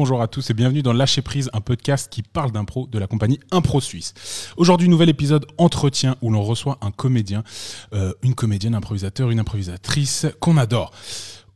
bonjour à tous et bienvenue dans Lâcher Prise, un podcast qui parle d'impro de la compagnie Impro Suisse. Aujourd'hui, nouvel épisode entretien où l'on reçoit un comédien, euh, une comédienne, improvisateur, une improvisatrice qu'on adore.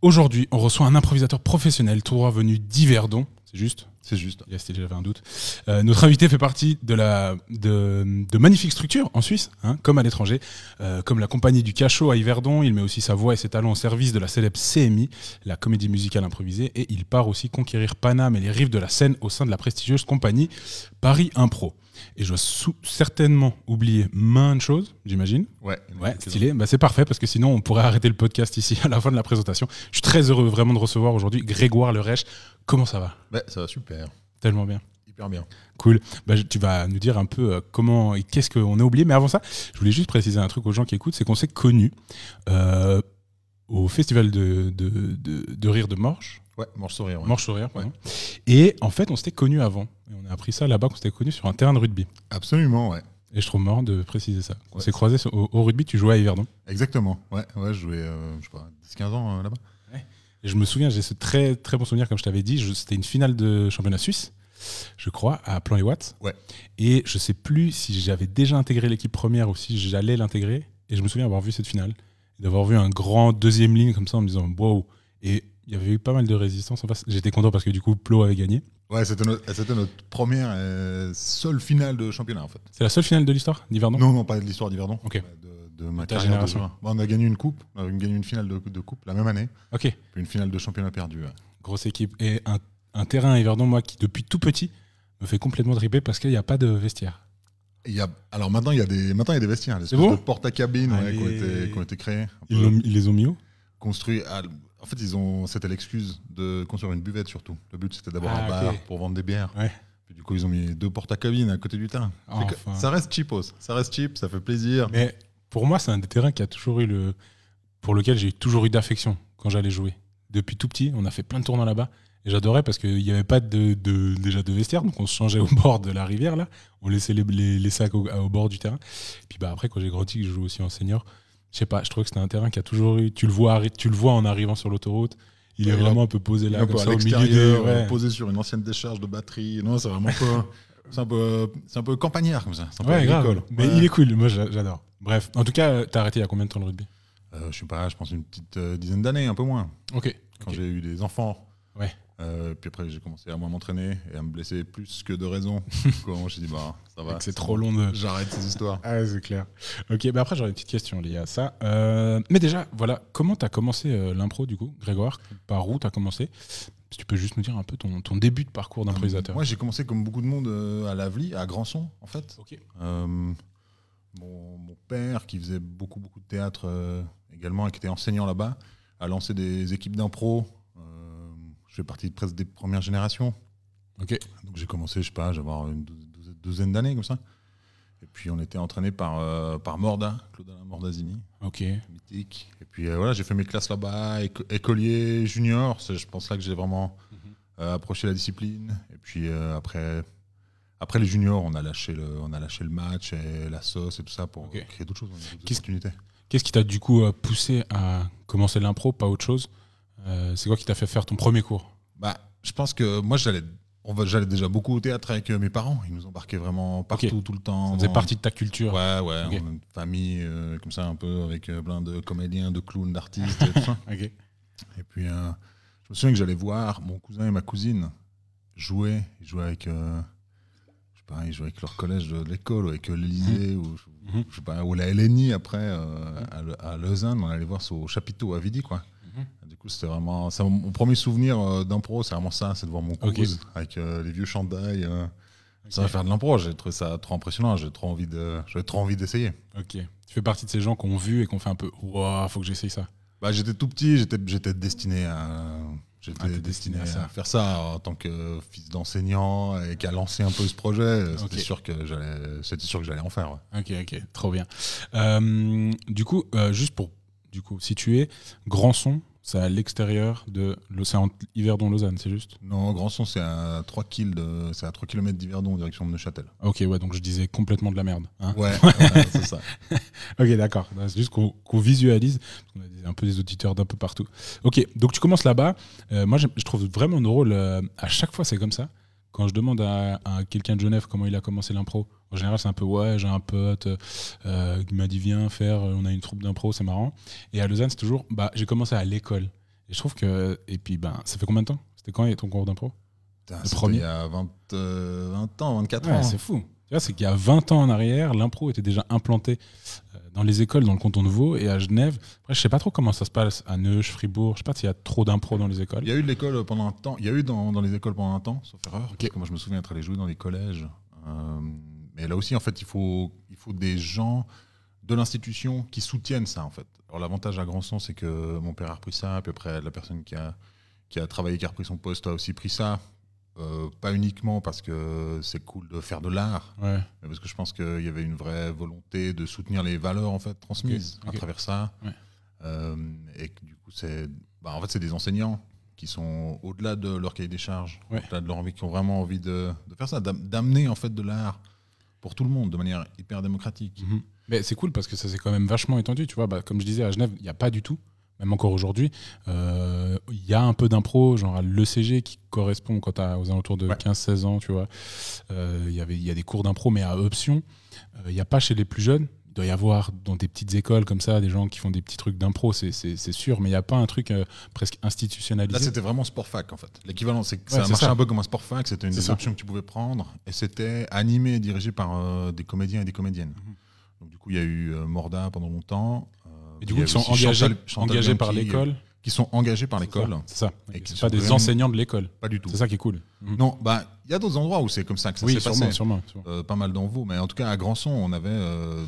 Aujourd'hui, on reçoit un improvisateur professionnel, tout droit venu d'Yverdon, c'est juste C'est juste. Yes, j'avais un doute. Euh, notre invité fait partie de, la, de, de magnifiques structures en Suisse, hein, comme à l'étranger, euh, comme la compagnie du Cachot à Yverdon. Il met aussi sa voix et ses talents au service de la célèbre CMI, la comédie musicale improvisée, et il part aussi conquérir Paname et les rives de la Seine au sein de la prestigieuse compagnie Paris Impro. Et je dois certainement oublier maintes choses, j'imagine. Ouais. Ouais, stylé. Bah, c'est parfait parce que sinon on pourrait arrêter le podcast ici à la fin de la présentation. Je suis très heureux vraiment de recevoir aujourd'hui Grégoire Lerèche. Comment ça va? Ouais, ça va super. Tellement bien. Hyper bien. Cool. Bah, tu vas nous dire un peu euh, comment et qu'est-ce qu'on a oublié. Mais avant ça, je voulais juste préciser un truc aux gens qui écoutent, c'est qu'on s'est connus euh, au festival de, de, de, de rire de Morges. Ouais, mange sourire. Ouais. Morges sur rire, pardon. Et en fait, on s'était connus avant. Et on a appris ça là-bas qu'on s'était connus sur un terrain de rugby. Absolument, ouais. Et je trouve marrant de préciser ça. On Ouais. s'est croisés au, au rugby, tu jouais à Yverdon. Exactement. Ouais, ouais, je jouais, euh, je sais pas, 10-15 ans euh, là-bas. Et je me souviens, j'ai ce très très bon souvenir, comme je t'avais dit, c'était une finale de championnat suisse, je crois, à Plan-les-Watts. Ouais. Et je sais plus si j'avais déjà intégré l'équipe première ou si j'allais l'intégrer. Et je me souviens avoir vu cette finale, d'avoir vu un grand deuxième ligne comme ça en me disant wow. Et il y avait eu pas mal de résistance en face. J'étais content parce que du coup, Plo avait gagné. Ouais, c'était notre, première euh, seule finale de championnat en fait. C'est la seule finale de l'histoire d'Yverdon? Non, non, pas de l'histoire d'Yverdon. Ok. De, de ma ta carrière de. Bon, on a gagné une coupe, on a gagné une finale de, de coupe la même année, Ok, puis une finale de championnat perdu. ouais. grosse équipe. Et un, un terrain à Yverdon, moi, qui depuis tout petit me fait complètement triper parce qu'il n'y a pas de vestiaire. Il y a, alors maintenant, il y a des, maintenant, il y a des vestiaires, des C'est bon de porte à cabine ouais, qui, ont été, qui ont été créés. un Ils, les ont mis où? construits. à- en fait, ils ont, c'était l'excuse de construire une buvette surtout. Le but, c'était d'avoir Ah, un bar pour vendre des bières. Ouais. Puis du coup, ils ont mis deux portes à cabine à côté du terrain. Enfin. Ça reste cheapos. Ça reste cheap, ça fait plaisir. Mais pour moi, c'est un des terrains qui a toujours eu le, pour lequel j'ai toujours eu d'affection quand j'allais jouer. Depuis tout petit, on a fait plein de tournois là-bas. Et j'adorais parce qu'il n'y avait pas de, de- déjà de vestiaire, donc on se changeait au bord de la rivière là. On laissait les, les- les sacs au, au bord du terrain. Puis bah après, quand j'ai grandi, que je joue aussi en senior. Je sais pas, je trouvais que c'était un terrain qui a toujours eu. Tu le vois, tu le vois en arrivant sur l'autoroute. Il est vraiment un peu posé là, comme ça, au milieu des. ouais. posé sur une ancienne décharge de batterie. Non, c'est vraiment peu, c'est un peu, c'est un peu campagnard comme ça. C'est un peu Ouais, grave. agricole. Mais Ouais. il est cool, moi j'a- j'adore. Bref, en tout cas, t'as arrêté il y a combien de temps le rugby? Euh, je sais pas, je pense une petite euh, dizaine d'années, un peu moins. Ok. Quand j'ai eu des enfants. Ouais. Euh, puis après, j'ai commencé à moins m'entraîner et à me blesser plus que de raison. Quand j'ai dit, bah, ça va. C'est trop long de. J'arrête ces histoires. Ah, c'est clair. Ok, bah après, j'aurais une petite question liée à ça. Euh, mais déjà, voilà, comment tu as commencé euh, l'impro, du coup, Grégoire Par où tu as commencé? Si tu peux juste nous dire un peu ton, ton début de parcours d'improvisateur. Moi, j'ai commencé comme beaucoup de monde euh, à Lavely, à Grandson, en fait. Euh, mon, mon père, qui faisait beaucoup, beaucoup de théâtre euh, également et qui était enseignant là-bas, a lancé des équipes d'impro. Euh, je fais partie de presque des premières générations. Ok. Donc j'ai commencé, je sais pas, j'avais une douzaine d'années comme ça. Et puis on était entraîné par, euh, par Morda, Claude-Alain Mordazini, Ok. mythique. Et puis euh, voilà, j'ai fait mes classes là-bas, éco- écolier, junior. C'est, je pense là que j'ai vraiment Mhm. euh, approché la discipline. Et puis après, après les juniors, on a lâché le, on a lâché le match et la sauce et tout ça pour créer d'autres choses, d'autres Qu'est-ce- qui t'a du coup poussé à commencer l'impro, pas autre chose? C'est quoi qui t'a fait faire ton premier cours? Bah, je pense que moi j'allais, j'allais déjà beaucoup au théâtre avec euh, mes parents. Ils nous embarquaient vraiment partout, tout le temps. Ça faisait dans- partie de ta culture. Ouais, ouais, on a une famille euh, comme ça un peu avec euh, plein de comédiens, de clowns, d'artistes et tout ça. Et puis, euh, je me souviens que j'allais voir mon cousin et ma cousine jouer. Ils jouaient avec, je sais pas, ils jouaient avec leur collège de, l'école, ou avec l'Élysée, ou, Mhm. je sais pas, ou la LNI après, à, à Lausanne. On allait voir au chapiteau à Vidi, quoi. Mhm. Du coup, c'était vraiment. mon premier souvenir euh, d'impro, c'est vraiment ça, c'est de voir mon Ok. cousin avec euh, les vieux chandails. euh, ça va faire de l'impro, j'ai trouvé ça trop impressionnant, j'ai trop envie de, j'avais trop envie d'essayer. Ok. Tu fais partie de ces gens qui ont vu et qui ont fait un peu Waouh, faut que j'essaye ça. Bah, j'étais tout petit, j'étais, j'étais destiné à. J'étais Ah, destiné, destiné à faire ça en tant que fils d'enseignant et qui a lancé un peu ce projet. C'était sûr que j'allais, c'était sûr que j'allais en faire. ouais. Ok, ok, trop bien. Euh, du coup, euh, juste pour du coup situer, Grandson, c'est à l'extérieur de l'océan Yverdon-Lausanne, c'est juste? Non, Grandson, c'est à 3 km de, c'est à 3 km d'Yverdon, en direction de Neuchâtel. Ok, ouais, donc je disais complètement de la merde. hein. Ouais, ouais, c'est ça. Ok, d'accord. C'est juste qu'on visualise. qu'on a un peu des auditeurs d'un peu partout. Ok, donc tu commences là-bas. Euh, moi, je trouve vraiment nos rôles, euh, à chaque fois, c'est comme ça. Quand je demande à, à quelqu'un de Genève comment il a commencé l'impro, en général, c'est un peu ouais, j'ai un pote euh, qui m'a dit viens faire, euh, on a une troupe d'impro, c'est marrant. Et à Lausanne, c'est toujours bah, j'ai commencé à l'école. Et je trouve que. Et puis, ben, ça fait combien de temps? C'était quand ton cours d'impro? Le premier Il y a 20, euh, 20 ans, 24 Ouais, ans. c'est fou. Tu vois, c'est qu'il y a 20 ans en arrière, l'impro était déjà implanté euh, dans les écoles, dans le canton de Vaud et à Genève. Après, je sais pas trop comment ça se passe à Neuch, Fribourg. Je sais pas s'il y a trop d'impro dans les écoles. Il y a eu de l'école pendant un temps. Il y a eu dans, dans les écoles pendant un temps, sauf erreur. Ok. Parce que moi, je me souviens être allé jouer dans les collèges. Euh, mais là aussi, en fait, il faut, il faut des gens de l'institution qui soutiennent ça, en fait. Alors, l'avantage à Grandson, c'est que mon père a repris ça. Puis après, la personne qui a, qui a travaillé, qui a repris son poste, a aussi pris ça. Euh, pas uniquement parce que c'est cool de faire de l'art, Ouais. mais parce que je pense qu'il y avait une vraie volonté de soutenir les valeurs en fait transmises à travers ça. Ouais. Euh, et que du coup, c'est bah, en fait c'est des enseignants qui sont au-delà de leur cahier des charges, Ouais. au-delà de leur envie, qui ont vraiment envie de, de faire ça, d'am- d'amener en fait de l'art pour tout le monde de manière hyper démocratique. Mhm. Mais c'est cool parce que ça s'est quand même vachement étendu. Tu vois, bah, comme je disais, à Genève, il n'y a pas du tout. Même encore aujourd'hui, Euh, il y a un peu d'impro, genre à l'ECG qui correspond quand t'as aux alentours de Ouais. 15-16 ans, tu vois. Euh, Il y il y a des cours d'impro, mais à option. Euh, Il n'y a pas chez les plus jeunes. Il doit y avoir dans des petites écoles comme ça des gens qui font des petits trucs d'impro, c'est- sûr, mais il n'y a pas un truc euh, presque Là, institutionnalisé. c'était vraiment sport fac en fait. L'équivalent, c'est que Ouais, ça marchait ça. un peu comme un sport fac. C'était une des options que tu pouvais prendre, et c'était animé et dirigé par euh, des comédiens et des comédiennes. Mhm. Donc du coup, il y a eu euh, Morda pendant longtemps. Euh, Et du coup, ils sont engagés, Chantal- Chantal engagés par Bianchi, l'école. qui sont engagés par l'école. C'est ça. Et qui pas des vraiment- enseignants de l'école. Pas du tout. C'est ça qui est cool. Mhm. Non, bah il y a d'autres endroits où c'est comme ça que ça oui, s'est passé. sûrement, sûrement. Euh, pas mal dans vous, mais en tout cas à Grandson, on avait euh,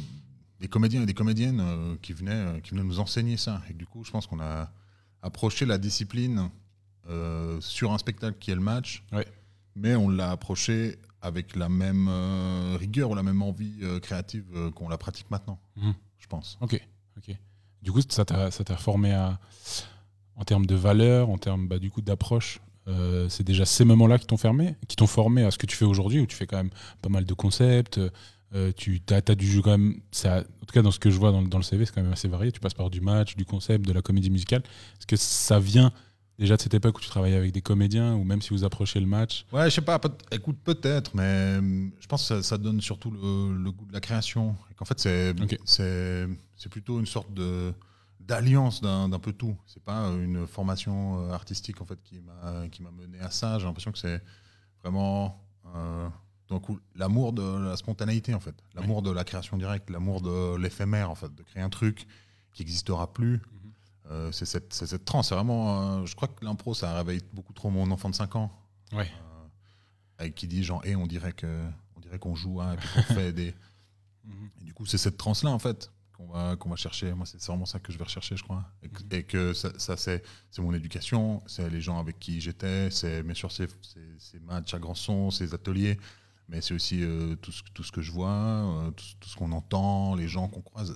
des comédiens et des comédiennes euh, qui venaient, euh, qui venaient nous enseigner ça. Et du coup, je pense qu'on a approché la discipline euh, sur un spectacle qui est le match, Ouais. mais on l'a approché avec la même euh, rigueur ou la même envie euh, créative euh, qu'on la pratique maintenant, Mhm. je pense. Ok, ok. Du coup, ça t'a ça t'a formé à, en termes de valeur, en termes bah, du coup d'approche. euh, c'est déjà ces moments-là qui t'ont formé, qui t'ont formé à ce que tu fais aujourd'hui, où tu fais quand même pas mal de concepts. euh, tu as, du jeu quand même. Ça, en tout cas, dans ce que je vois dans, le- dans le CV, c'est quand même assez varié. Tu passes par du match, du concept, de la comédie musicale. Est-ce que ça vient déjà de cette époque où tu travaillais avec des comédiens, ou même si vous approchez le match? Ouais, je sais pas, peut- écoute, peut-être, mais je pense que ça, ça donne surtout le, le goût de la création. Et qu'en fait, c'est. C'est plutôt une sorte de d'alliance d'un peu tout. C'est pas une formation euh, artistique en fait qui m'a qui m'a mené à ça. J'ai l'impression que c'est vraiment euh, l'amour de la spontanéité en fait, l'amour de la création directe, l'amour de l'éphémère en fait, de créer un truc qui n'existera plus. Euh, c'est cette, cette transe. C'est vraiment. euh, je crois que l'impro, ça réveille beaucoup trop mon enfant de 5 ans. Ouais. Avec qui dit genre, et on dirait que on dirait qu'on joue, hein, et puis qu'on fait des. Et du coup, c'est cette transe là en fait qu'on va qu'on va chercher. Moi, c'est vraiment ça que je vais rechercher, je crois. Et que, et que ça, ça, c'est mon éducation, c'est les gens avec qui j'étais, c'est bien sûr ces, ces, matchs à Grandson, ces ateliers, mais c'est aussi euh, tout, ce, tout ce que je vois, euh, tout, tout ce qu'on entend, les gens qu'on croise.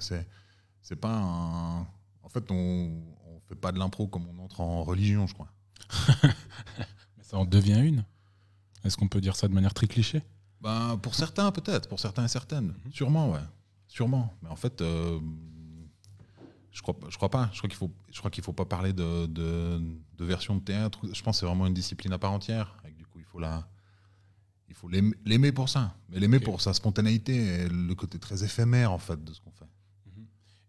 C'est pas un. En fait, on on fait pas de l'impro comme on entre en religion, je crois. Mais ça en devient une Est-ce qu'on peut dire ça de manière très cliché? Ben, pour certains, peut-être. Pour certains et certaines. Sûrement, ouais. Sûrement. Mais en fait, euh, je crois, je crois pas. Je crois qu'il faut, je crois qu'il faut pas parler de, de, de version de théâtre. Je pense que c'est vraiment une discipline à part entière. Et du coup, il faut la, il faut l'aimer pour ça. Mais l'aimer pour sa spontanéité et le côté très éphémère, en fait, de ce qu'on fait.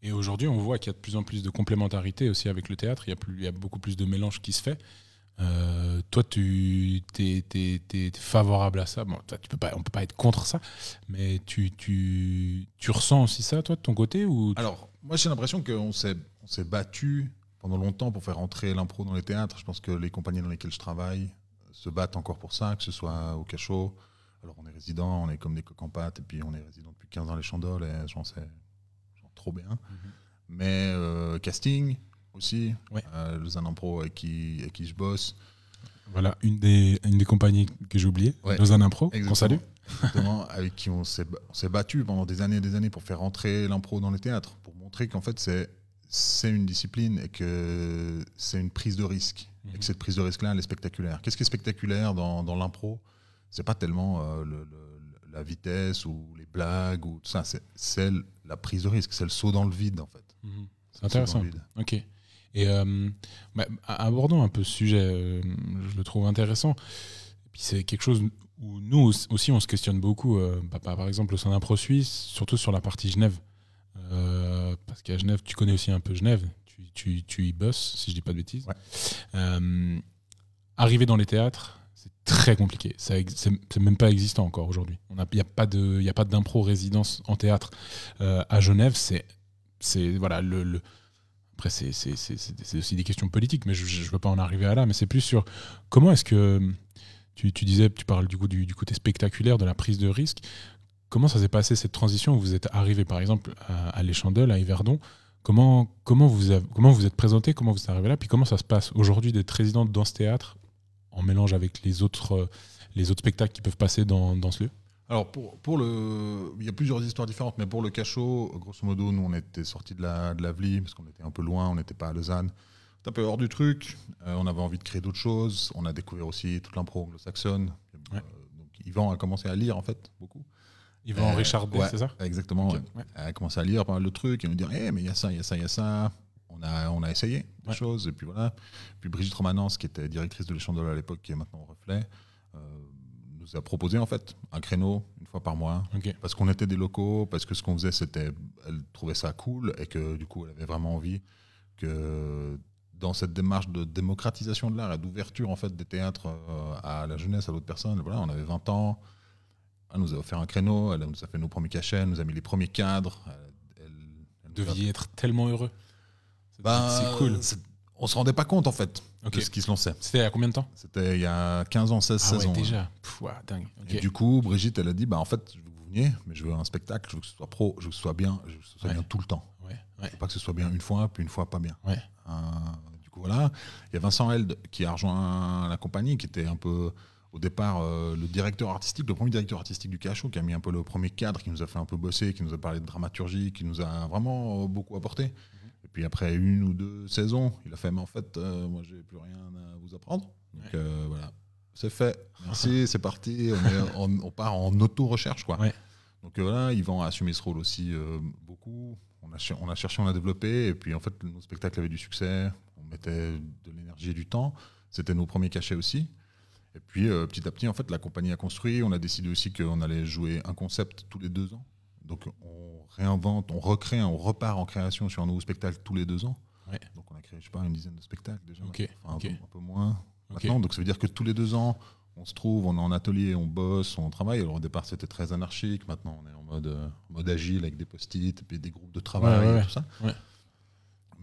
Et aujourd'hui, on voit qu'il y a de plus en plus de complémentarité aussi avec le théâtre. Il y a, plus, il y a beaucoup plus de mélange qui se fait. Euh, toi, tu es, favorable à ça. Bon, toi, tu peux pas, on peut pas être contre ça, mais tu, tu, tu ressens aussi ça, toi, de ton côté ou Alors, moi, j'ai l'impression qu'on s'est, battu pendant longtemps pour faire entrer l'impro dans les théâtres. Je pense que les compagnies dans lesquelles je travaille se battent encore pour ça, que ce soit au cachot. Alors, on est résident, on est comme des coques en pâte, et puis on est résident depuis 15 ans les Chandoles, et j'en sais genre, trop bien. Mais euh, casting aussi, Ouais. euh, Lausanne Impro avec qui, avec qui je bosse. Voilà, une des, une des compagnies que j'ai oubliées, Ouais. Lausanne Impro, qu'on salue. Exactement, avec qui on s'est battu pendant des années et des années pour faire entrer l'impro dans les théâtres, pour montrer qu'en fait c'est une discipline et que c'est une prise de risque. Et Mhm. que cette prise de risque-là, elle est spectaculaire. Qu'est-ce qui est spectaculaire dans, dans l'impro? C'est pas tellement euh, le- le- la vitesse ou les blagues ou tout ça. C'est- la prise de risque, c'est le saut dans le vide, en fait. Mhm. C'est le intéressant. le. Ok. Et euh, bah, abordons un peu ce sujet, euh, je le trouve intéressant. Et puis c'est quelque chose où nous aussi on se questionne beaucoup, euh, bah, par exemple au sein d'Impro Suisse, surtout sur la partie Genève. Parce qu'à Genève, tu connais aussi un peu Genève, tu, tu, tu y bosses, si je dis pas de bêtises. Ouais. Arriver dans les théâtres, c'est très compliqué. C'est même pas existant encore aujourd'hui. Il n'y a a pas d'impro résidence en théâtre euh, à Genève. C'est c'est- voilà le, le- après c'est aussi des questions politiques mais je ne veux pas en arriver à là mais c'est plus sur comment est-ce que tu, disais tu parles du côté spectaculaire de la prise de risque. Comment ça s'est passé cette transition? Où vous êtes arrivé par exemple à, à l'Échandel à Yverdon. Comment comment vous comment vous êtes présenté? Comment vous êtes arrivé là? Puis comment ça se passe aujourd'hui d'être résident dans ce théâtre en mélange avec les autres les autres spectacles qui peuvent passer dans ce lieu? Alors, pour, pour le. Il y a plusieurs histoires différentes, mais pour le cachot, grosso modo, nous, on était sortis de la, de la Vlie, parce qu'on était un peu loin, on n'était pas à Lausanne. C'est un peu hors du truc. euh, on avait envie de créer d'autres choses. On a découvert aussi toute l'impro anglo-saxonne. Ouais. Euh, donc, Yvan a commencé à lire, en fait, beaucoup. Yvan Euh, Richard B ouais, c'est ça? Exactement. Ok, ouais. a commencé à lire pas mal de trucs et nous dire Eh, mais il y a ça, il y a ça, il y a ça. On a, on a essayé des choses. Et puis voilà. Puis Brigitte Romanence, qui était directrice de l'Échandol à l'époque, qui est maintenant au Reflet, nous a proposé en fait un créneau une fois par mois. Parce qu'on était des locaux, parce que ce qu'on faisait, c'était. Elle trouvait ça cool et que du coup, elle avait vraiment envie que dans cette démarche de démocratisation de l'art et d'ouverture en fait des théâtres euh, à la jeunesse, à d'autres personnes, voilà, on avait 20 ans. Elle nous a offert un créneau, elle nous a fait nos premiers cachets, elle nous a mis les premiers cadres. Elle, elle- a- deviez être tellement heureux C'est- Ben, c'est cool On se rendait pas compte en fait Ok. de ce qui se lançait. C'était il y a combien de temps C'était il y a 15 ans, 16, Ah 16 ouais, ans. déjà. Pff, ouais, dingue. Et du coup, Brigitte, elle a dit, bah en fait, je veux que vous veniez, mais je veux un spectacle, je veux que ce soit pro, je veux que ce soit bien, je veux que ce soit Ouais. bien tout le temps. Ouais, ouais. Faut pas que ce soit bien une fois, puis une fois pas bien. Ouais. Euh, du coup, voilà. Il y a Vincent Held qui a rejoint la compagnie, qui était un peu, au départ, euh, le directeur artistique, le premier directeur artistique du Cachot, qui a mis un peu le premier cadre, qui nous a fait un peu bosser, qui nous a parlé de dramaturgie, qui nous a vraiment euh, beaucoup apporté. Et puis après une ou deux saisons, il a fait, mais en fait, euh, moi, j'ai plus rien à vous apprendre. Donc Ouais. euh, voilà. C'est fait. Merci, c'est parti. On, est- on- on part en auto-recherche, quoi. Ouais. Donc euh, voilà, Yvan a assumé ce rôle aussi euh, beaucoup. On a, cher- on a cherché, on a développé. Et puis en fait, nos spectacles avaient du succès. On mettait de l'énergie et du temps. C'était nos premiers cachets aussi. Et puis euh, petit à petit, en fait, la compagnie a construit. On a décidé aussi qu'on allait jouer un concept tous les deux ans. Donc on réinvente, on recrée, on repart en création sur un nouveau spectacle tous les deux ans. Ouais. Donc on a créé, je sais pas, une dizaine de spectacles déjà. Enfin, un peu- un peu moins maintenant. Donc ça veut dire que tous les deux ans, on se trouve, on est en atelier, on bosse, on travaille. Alors au départ, c'était très anarchique. Maintenant, on est en mode, euh, mode agile avec des post-it des groupes de travail Ouais, ouais, et tout ça.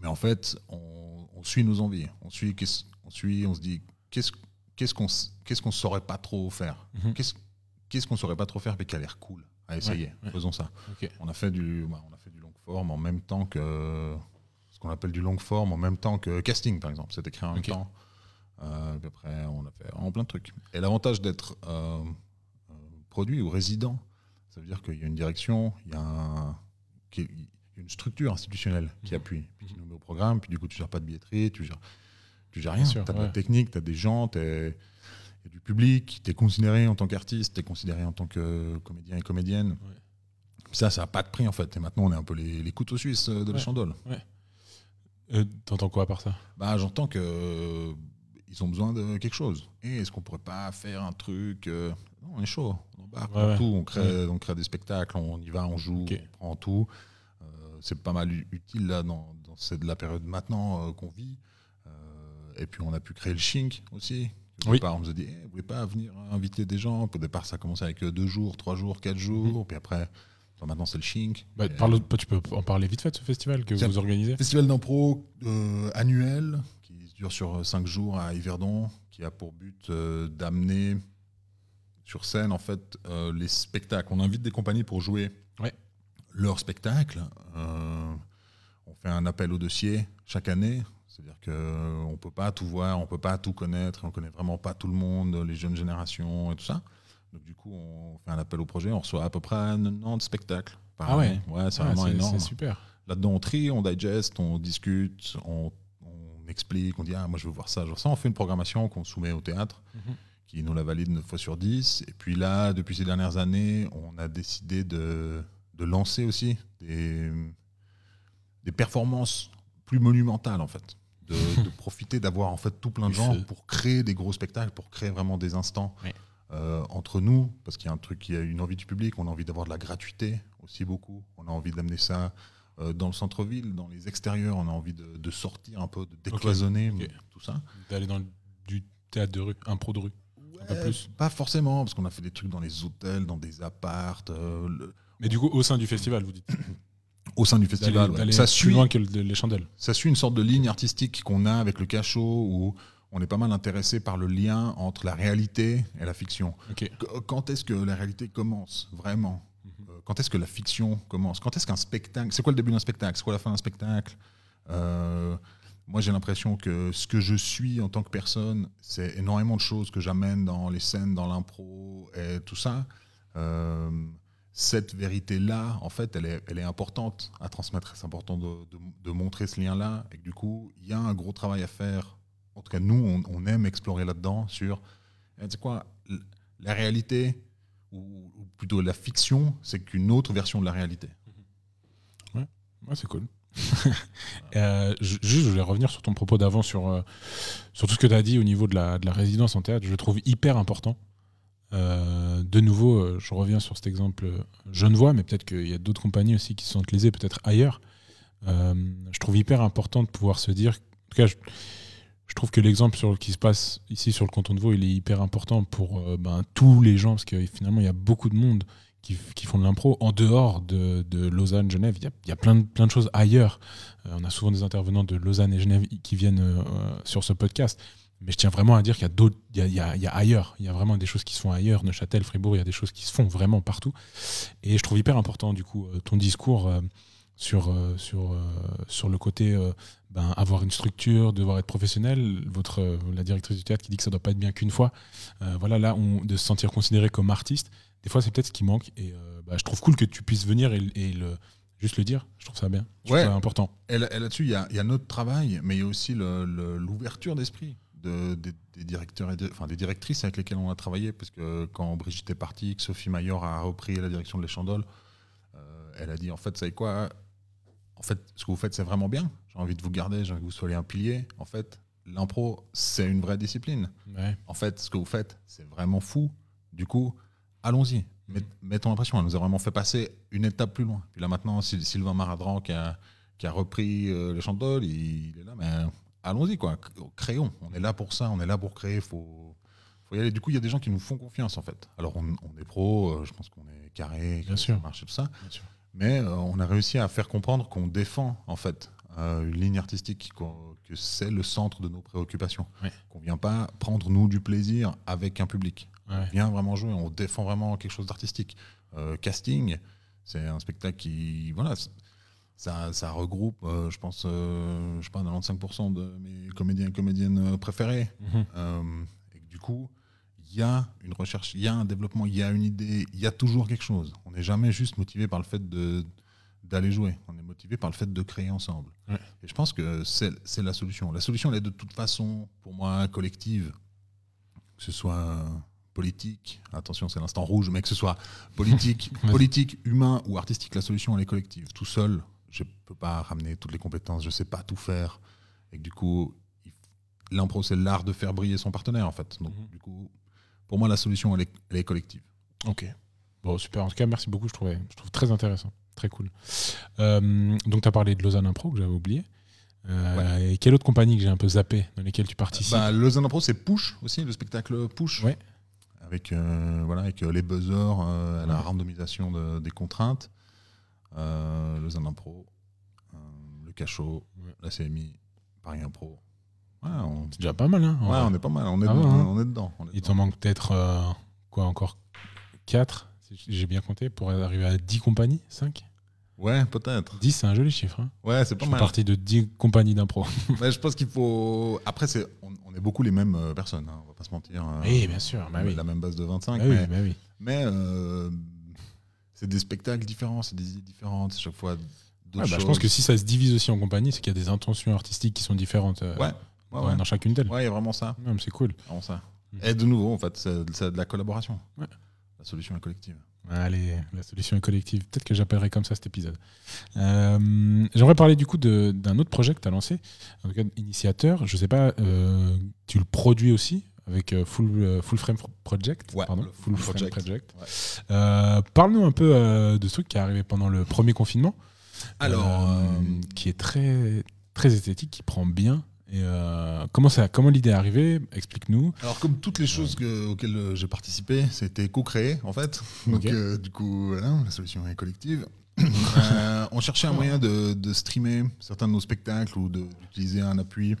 Mais en fait, on, on suit nos envies. On suit, on suit, on se dit, qu'est-ce qu'est-ce qu'on qu'on saurait pas trop faire? Mhm. Qu'est-ce qu'est-ce qu'on saurait pas trop faire mais qui a l'air cool? Ouais, ouais. Faisons ça. On a fait du, bah, on a fait du long forme en même temps que ce qu'on appelle du long forme en même temps que casting par exemple. C'était créé en même temps. Euh, puis après, on a fait en plein de trucs. Et l'avantage d'être euh, euh, produit ou résident, ça veut dire qu'il y a une direction, il y a un- qui- il y a une structure institutionnelle qui Mhm. appuie, puis qui nous met au programme, puis du coup tu gères pas de billetterie, tu gères, tu gères rien. Tu as de ouais. la technique, tu as des gens, tu il y a du public, tu es considéré en tant qu'artiste, tu es considéré en tant que comédien et comédienne. Ça, ça n'a pas de prix en fait. Et maintenant, on est un peu les, les couteaux suisses de Ouais. l'échandole. Euh, T'entends quoi par ça? Bah, j'entends que euh, ils ont besoin de quelque chose. Et est-ce qu'on pourrait pas faire un truc euh, Non, on est chaud. On embarque Ouais, on ouais. tout. On crée, on crée des spectacles, on y va, on joue, on prend tout. Euh, c'est pas mal utile là dans, dans cette, la période maintenant euh, qu'on vit. Euh, et puis on a pu créer le Shink aussi. Au Oui. départ, on nous a dit, Eh, vous voulez pas venir inviter des gens Au départ, ça a commencé avec euh, deux jours, trois jours, quatre jours. Puis après, maintenant c'est le Shink. Bah, parle- Tu peux en parler vite fait ce festival que vous organisez Festival d'impro euh, annuel qui dure sur 5 jours à Yverdon, qui a pour but euh, d'amener sur scène en fait euh, les spectacles. On invite des compagnies pour jouer Ouais. leurs spectacles. Euh, on fait un appel au dossier chaque année. C'est-à-dire qu'on ne peut pas tout voir, on ne peut pas tout connaître, on ne connaît vraiment pas tout le monde, les jeunes générations et tout ça. Donc du coup, on fait un appel au projet, on reçoit à peu près 90 spectacles par Ah ouais. année. Ouais, c'est Ah, vraiment énorme. C'est super. Là-dedans, on trie, on digeste, on discute, on, on explique, on dit Ah, moi je veux voir ça, je veux ça. On fait une programmation qu'on soumet au théâtre, Mhm. qui nous la valide 9 fois sur 10. Et puis là, depuis ces dernières années, on a décidé de, de lancer aussi des, des performances plus monumentales, en fait. De, de profiter d'avoir en fait tout plein de gens pour créer des gros spectacles, pour créer vraiment des instants euh, entre nous, parce qu'il y a un truc, il y a une envie du public, on a envie d'avoir de la gratuité aussi beaucoup, on a envie d'amener ça euh, dans le centre-ville, dans les extérieurs, on a envie de, de sortir un peu, de décloisonner tout ça. D'aller dans du théâtre de rue, impro de rue. peu Ouais, plus. Pas forcément, parce qu'on a fait des trucs dans les hôtels, dans des appartes, euh, le- Mais du coup, au sein du festival, vous dites. au sein du festival. ouais. Ça suit, loin que le- les chandelles. ça suit une sorte de ligne artistique qu'on a avec le cachot, où on est pas mal intéressé par le lien entre la réalité et la fiction. Quand est-ce que la réalité commence vraiment? Mhm. Euh, Quand est-ce que la fiction commence? Quand est-ce qu'un spectacle C'est quoi le début d'un spectacle? C'est quoi la fin d'un spectacle? Euh, Moi, j'ai l'impression que ce que je suis en tant que personne, c'est énormément de choses que j'amène dans les scènes, dans l'impro et tout ça. Euh, cette vérité-là, en fait, elle est, importante à transmettre. C'est important de, montrer ce lien-là. Et du coup, il y a un gros travail à faire. En tout cas, nous, on, aime explorer là-dedans sur, eh, tu sais quoi, la réalité, ou, plutôt la fiction, c'est qu'une autre version de la réalité. Ouais, c'est cool. Euh, ju- juste, je voulais revenir sur ton propos d'avant, sur, euh, sur tout ce que tu as dit au niveau de la, de la résidence en théâtre. Je le trouve hyper important. Euh, de nouveau, euh, je reviens sur cet exemple euh, genevois, mais peut-être qu'il y a d'autres compagnies aussi qui se sentent lésées, peut-être ailleurs. Je trouve hyper important de pouvoir se dire. En tout cas, je, trouve que l'exemple sur qui se passe ici sur le canton de Vaud, il est hyper important pour ben, tous les gens, parce que finalement, il y a beaucoup de monde qui, font de l'impro en dehors de, Lausanne, Genève. Il y a, il y a plein, de, plein de choses ailleurs. On a souvent des intervenants de Lausanne et Genève qui viennent sur ce podcast. Mais je tiens vraiment à dire qu'il y a d'autres, il y a, il y a- il y a ailleurs. Il y a vraiment des choses qui se font ailleurs. Neuchâtel, Fribourg, il y a des choses qui se font vraiment partout. Et je trouve hyper important, du coup, euh, ton discours euh, sur, euh, sur, sur le côté ben, avoir une structure, devoir être professionnel. Votre, la directrice du théâtre qui dit que ça doit pas être bien qu'une fois. Euh, voilà, là, on, de se sentir considéré comme artiste, des fois, c'est peut-être ce qui manque. Et euh, bah, je trouve cool que tu puisses venir et, et le, juste le dire. Je trouve ça bien. Je trouve Ouais. ça important. Et là- et là-dessus, il y a, y a notre travail, mais il y a aussi le- le- l'ouverture d'esprit de, des, des directeurs et enfin, des directrices avec lesquelles on a travaillé. Parce que quand Brigitte est partie, que Sophie Mayor a repris la direction de l'Échandole, euh, elle a dit en fait, vous savez quoi En fait, ce que vous faites, c'est vraiment bien. J'ai envie de vous garder, j'ai envie que vous soyez un pilier. En fait, l'impro, c'est une vraie discipline. Ouais. En fait, ce que vous faites, c'est vraiment fou. Du coup, allons-y. Met- Mettons l'impression. Elle nous a vraiment fait passer une étape plus loin. Puis là, maintenant, Syl- Sylvain Maradran qui a, qui a repris euh, le Chantol, il, il est là, mais allons-y, quoi. Créons. On est là pour ça, on est là pour créer. Faut, faut y aller. Du coup, il y a des gens qui nous font confiance, en fait. Alors, on, on est pro, euh, je pense qu'on est carré, Bien que sûr. ça marche et tout ça. Bien sûr. Mais euh, on a réussi à faire comprendre qu'on défend, en fait, euh, une ligne artistique, que c'est le centre de nos préoccupations. Ouais. Qu'on vient pas prendre, nous, du plaisir avec un public Ouais. on vient vraiment jouer, on défend vraiment quelque chose d'artistique. Euh, casting, c'est un spectacle qui, voilà, ça, ça regroupe, euh, je pense, euh, je sais pas, 95% de mes comédiens et comédiennes euh, préférés. Mhm. Euh, et du coup, il y a une recherche, il y a un développement, il y a une idée, il y a toujours quelque chose. On n'est jamais juste motivé par le fait de d'aller jouer. On est motivé par le fait de créer ensemble. Ouais. Et je pense que c'est la solution. La solution, elle est de toute façon, pour moi, collective. Que ce soit politique, attention, c'est l'instant rouge, mais que ce soit politique, politique, humain ou artistique, la solution, elle est collective. Tout seul, je peux pas ramener toutes les compétences, je sais pas tout faire. Et que du coup, l'impro, c'est l'art de faire briller son partenaire, en fait. Donc, Mhm. du coup, pour moi, la solution, elle est, elle est collective. Ok. Bon, super. En tout cas, merci beaucoup. Je, trouvais, je trouve très intéressant. Très cool. Euh, donc, tu as parlé de Lausanne Impro, que j'avais oublié. Euh, Et quelle autre compagnie que j'ai un peu zappé, dans lesquelles tu participes? Bah, Lausanne Impro, c'est Push aussi, le spectacle Push. Ouais. Avec, euh, voilà, avec les buzzers, la randomisation de- des contraintes. Euh, Lausanne Impro, euh, le Cachot, Ouais. la CMI, Paris Impro. Ouais, on, C'est déjà pas mal, hein ouais, vrai. on est pas mal, on est, Ah dedans, hein. on est dedans. on est Il dedans. t'en manque peut-être, euh, quoi, encore 4 J'ai bien compté, pour arriver à 10 compagnies 5 Ouais, peut-être. 10, c'est un joli chiffre. Hein. Ouais, c'est Je pas mal. partie de 10 compagnies d'impro. Mais je pense qu'il faut. Après, c'est, on, on est beaucoup les mêmes personnes, hein, on va pas se mentir. Oui, bien sûr, bah oui. La même base de 25. Bah oui, mais bah oui. mais euh, c'est des spectacles différents, c'est des idées différentes, chaque fois d'autres Ouais, bah, je pense que si ça se divise aussi en compagnie, c'est qu'il y a des intentions artistiques qui sont différentes euh, Ouais, ouais, ouais. dans chacune d'elles. Ouais, il y a vraiment ça. C'est cool. Vraiment ça. Mhm. Et de nouveau, en fait, c'est de la collaboration. La solution est collective. Allez, la solution est collective. Peut-être que j'appellerai comme ça cet épisode. Euh, J'aimerais parler du coup d'un autre projet que tu as lancé, en tout cas initiateur. Je sais pas, euh, tu le produis aussi avec euh, Full, euh, Full Frame Project. Ouais, pardon, le Full Full Frame Project. Project. Ouais. Parle-nous un peu euh, de ce truc qui est arrivé pendant le premier confinement. Alors, qui est très, très esthétique, qui prend bien. Et euh, comment ça, comment l'idée est arrivée Explique-nous. Alors, comme toutes les choses que- auxquelles j'ai participé, c'était co-créé, en fait. Donc, euh, du coup, voilà, la solution est collective. Euh, on cherchait un moyen de, de streamer certains de nos spectacles ou d'utiliser un appui.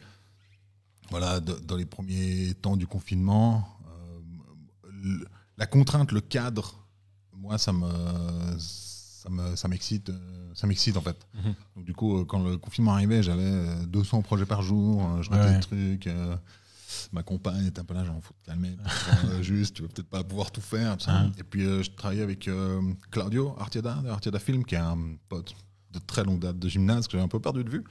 Voilà, de- dans les premiers temps du confinement, euh, le- la contrainte, le cadre, moi, ça me, ça me, ça m'excite, euh, ça m'excite en fait. Mhm. Donc du coup, euh, quand le confinement arrivait, j'avais euh, 200 projets par jour, je notais Ouais. des trucs. euh, ma compagne était un peu là, genre, faut te calmer, euh, juste, tu vas peut-être pas pouvoir tout faire. tout ça. Mhm. Et puis, euh, je travaillais avec Claudio Artieda, de Artieda Film, qui est un pote de très longue date de gymnase que j'avais un peu perdu de vue.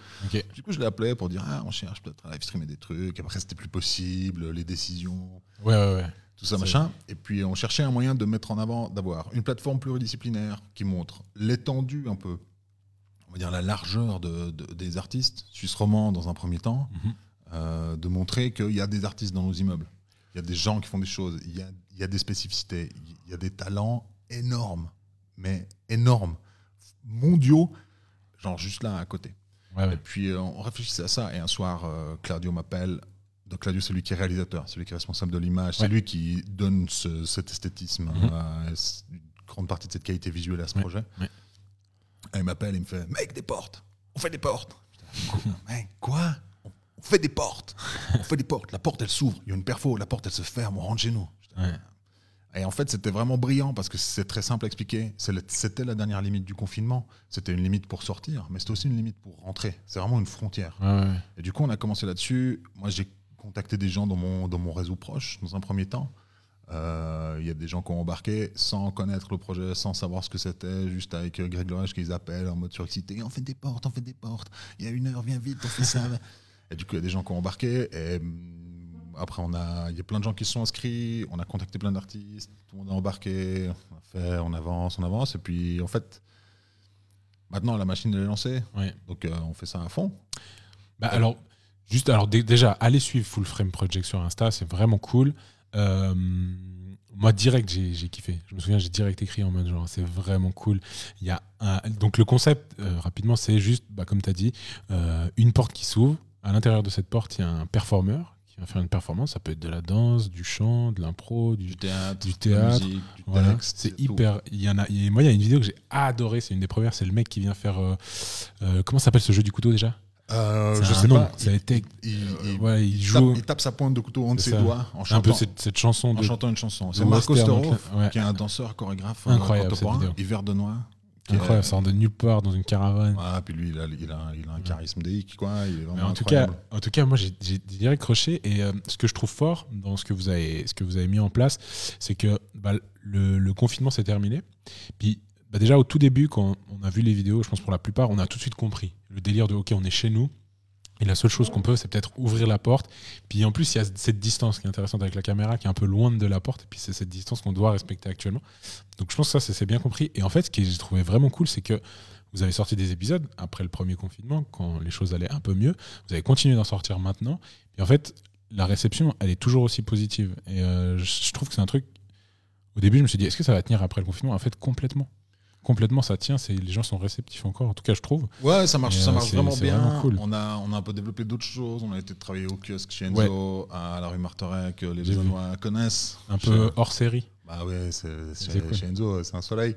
Du coup, je l'ai appelé pour dire Ah, on cherche peut-être à live streamer des trucs. Après, c'était plus possible, les décisions, Ouais, ouais, ouais. tout ça, machin. Et puis, on cherchait un moyen de mettre en avant, d'avoir une plateforme pluridisciplinaire qui montre l'étendue un peu, on va dire la largeur de, de- des artistes, suisse romand dans un premier temps, Mhm. euh, de montrer qu'il y a des artistes dans nos immeubles. Il y a des gens qui font des choses, il y a, il y a des spécificités, il y a des talents énormes, mais énormes, mondiaux, genre juste là à côté. Ouais, ouais. Et puis euh, on réfléchissait à ça. Et un soir, euh, Claudio m'appelle. Donc Claudio, c'est lui qui est réalisateur, c'est lui qui est responsable de l'image, Ouais. c'est lui qui donne ce- cet esthétisme, Mhm. euh, une grande partie de cette qualité visuelle à ce projet. Et il m'appelle, il me fait Mec, des portes On fait des portes Putain, Mec, quoi? On, fait des portes On fait des portes. La porte, elle s'ouvre. Il y a une perfo, la porte, elle se ferme, on rentre chez nous. Ouais. Et en fait, c'était vraiment brillant parce que c'est très simple à expliquer. C'était la dernière limite du confinement. C'était une limite pour sortir, mais c'était aussi une limite pour rentrer. C'est vraiment une frontière. Ouais. Et du coup, on a commencé là-dessus. Moi, j'ai contacté des gens dans mon, dans mon réseau proche, dans un premier temps. Euh, Il y a des gens qui ont embarqué sans connaître le projet, sans savoir ce que c'était, juste avec euh, Greg Lorage qu'ils appellent en mode surexcité. On fait des portes, on fait des portes. Il y a une heure, viens vite, on fait ça. et du coup, il y a des gens qui ont embarqué. Et après, on a, il y a plein de gens qui se sont inscrits. On a contacté plein d'artistes. Tout le monde a embarqué. On a fait, on avance, on avance. Et puis, en fait, maintenant, la machine elle est lancée. Donc, euh, on fait ça à fond. Bah, alors, juste, alors dé- déjà, allez suivre Full Frame Project sur Insta, c'est vraiment cool. Euh, moi, direct, j'ai kiffé. Je me souviens, j'ai direct écrit en mode genre, c'est vraiment cool. Il y a un- donc, le concept, euh, rapidement, c'est juste, bah, comme tu as dit, une porte qui s'ouvre. À l'intérieur de cette porte, il y a un performeur qui va faire une performance. Ça peut être de la danse, du chant, de l'impro, du, du théâtre, du de théâtre, la musique, du Voilà, texte. c'est hyper. Il y en a. moi, il y a une vidéo que j'ai adorée. C'est une des premières. C'est le mec qui vient faire. euh, euh, comment s'appelle ce jeu du couteau déjà? Euh, C'est je un sais nom, pas. Ça a été. Il, il- ouais, il il joue. tape, il tape sa pointe de couteau entre ses ça. doigts en un chantant, peu cette, cette chanson en chantant une chanson. C'est Marco donc, ouais. qui est un danseur chorégraphe euh, Incroyable, cette contemporain, vidéo. hiver de noix. Est- Incroyable, ça sort de nulle part dans une caravane. Ouais, puis lui, il a, il a, il a un charisme déique, quoi. Il est Mais vraiment en tout cas, en tout cas, moi j'ai j'ai direct croché et euh, ce que je trouve fort dans ce que vous avez, ce que vous avez mis en place, c'est que bah, le, le confinement s'est terminé. Puis bah, déjà au tout début, quand on a vu les vidéos, je pense pour la plupart, on a tout de suite compris le délire de ok, on est chez nous. Et la seule chose qu'on peut, c'est peut-être ouvrir la porte. Puis en plus, il y a cette distance qui est intéressante avec la caméra, qui est un peu loin de la porte. Et puis c'est cette distance qu'on doit respecter actuellement. Donc je pense que ça, c'est- bien compris. Et en fait, ce que j'ai trouvé vraiment cool, c'est que vous avez sorti des épisodes après le premier confinement, quand les choses allaient un peu mieux. Vous avez continué d'en sortir maintenant. Et en fait, la réception, elle est toujours aussi positive. Et euh, je trouve que c'est un truc. Au début, je me suis dit, est-ce que ça va tenir après le confinement? En fait, complètement. Complètement, ça tient. C'est les gens sont réceptifs encore. En tout cas, je trouve. Ouais, ça marche, Et, ça euh, marche vraiment bien. vraiment cool. On, a, on a un peu développé d'autres choses. On a été travailler au kiosque chez Enzo, à la rue Martorey, que les. Lausannois connaissent. Un Chez- peu hors série. Bah ouais, c'est C'est chez, cool. chez Enzo, c'est un soleil.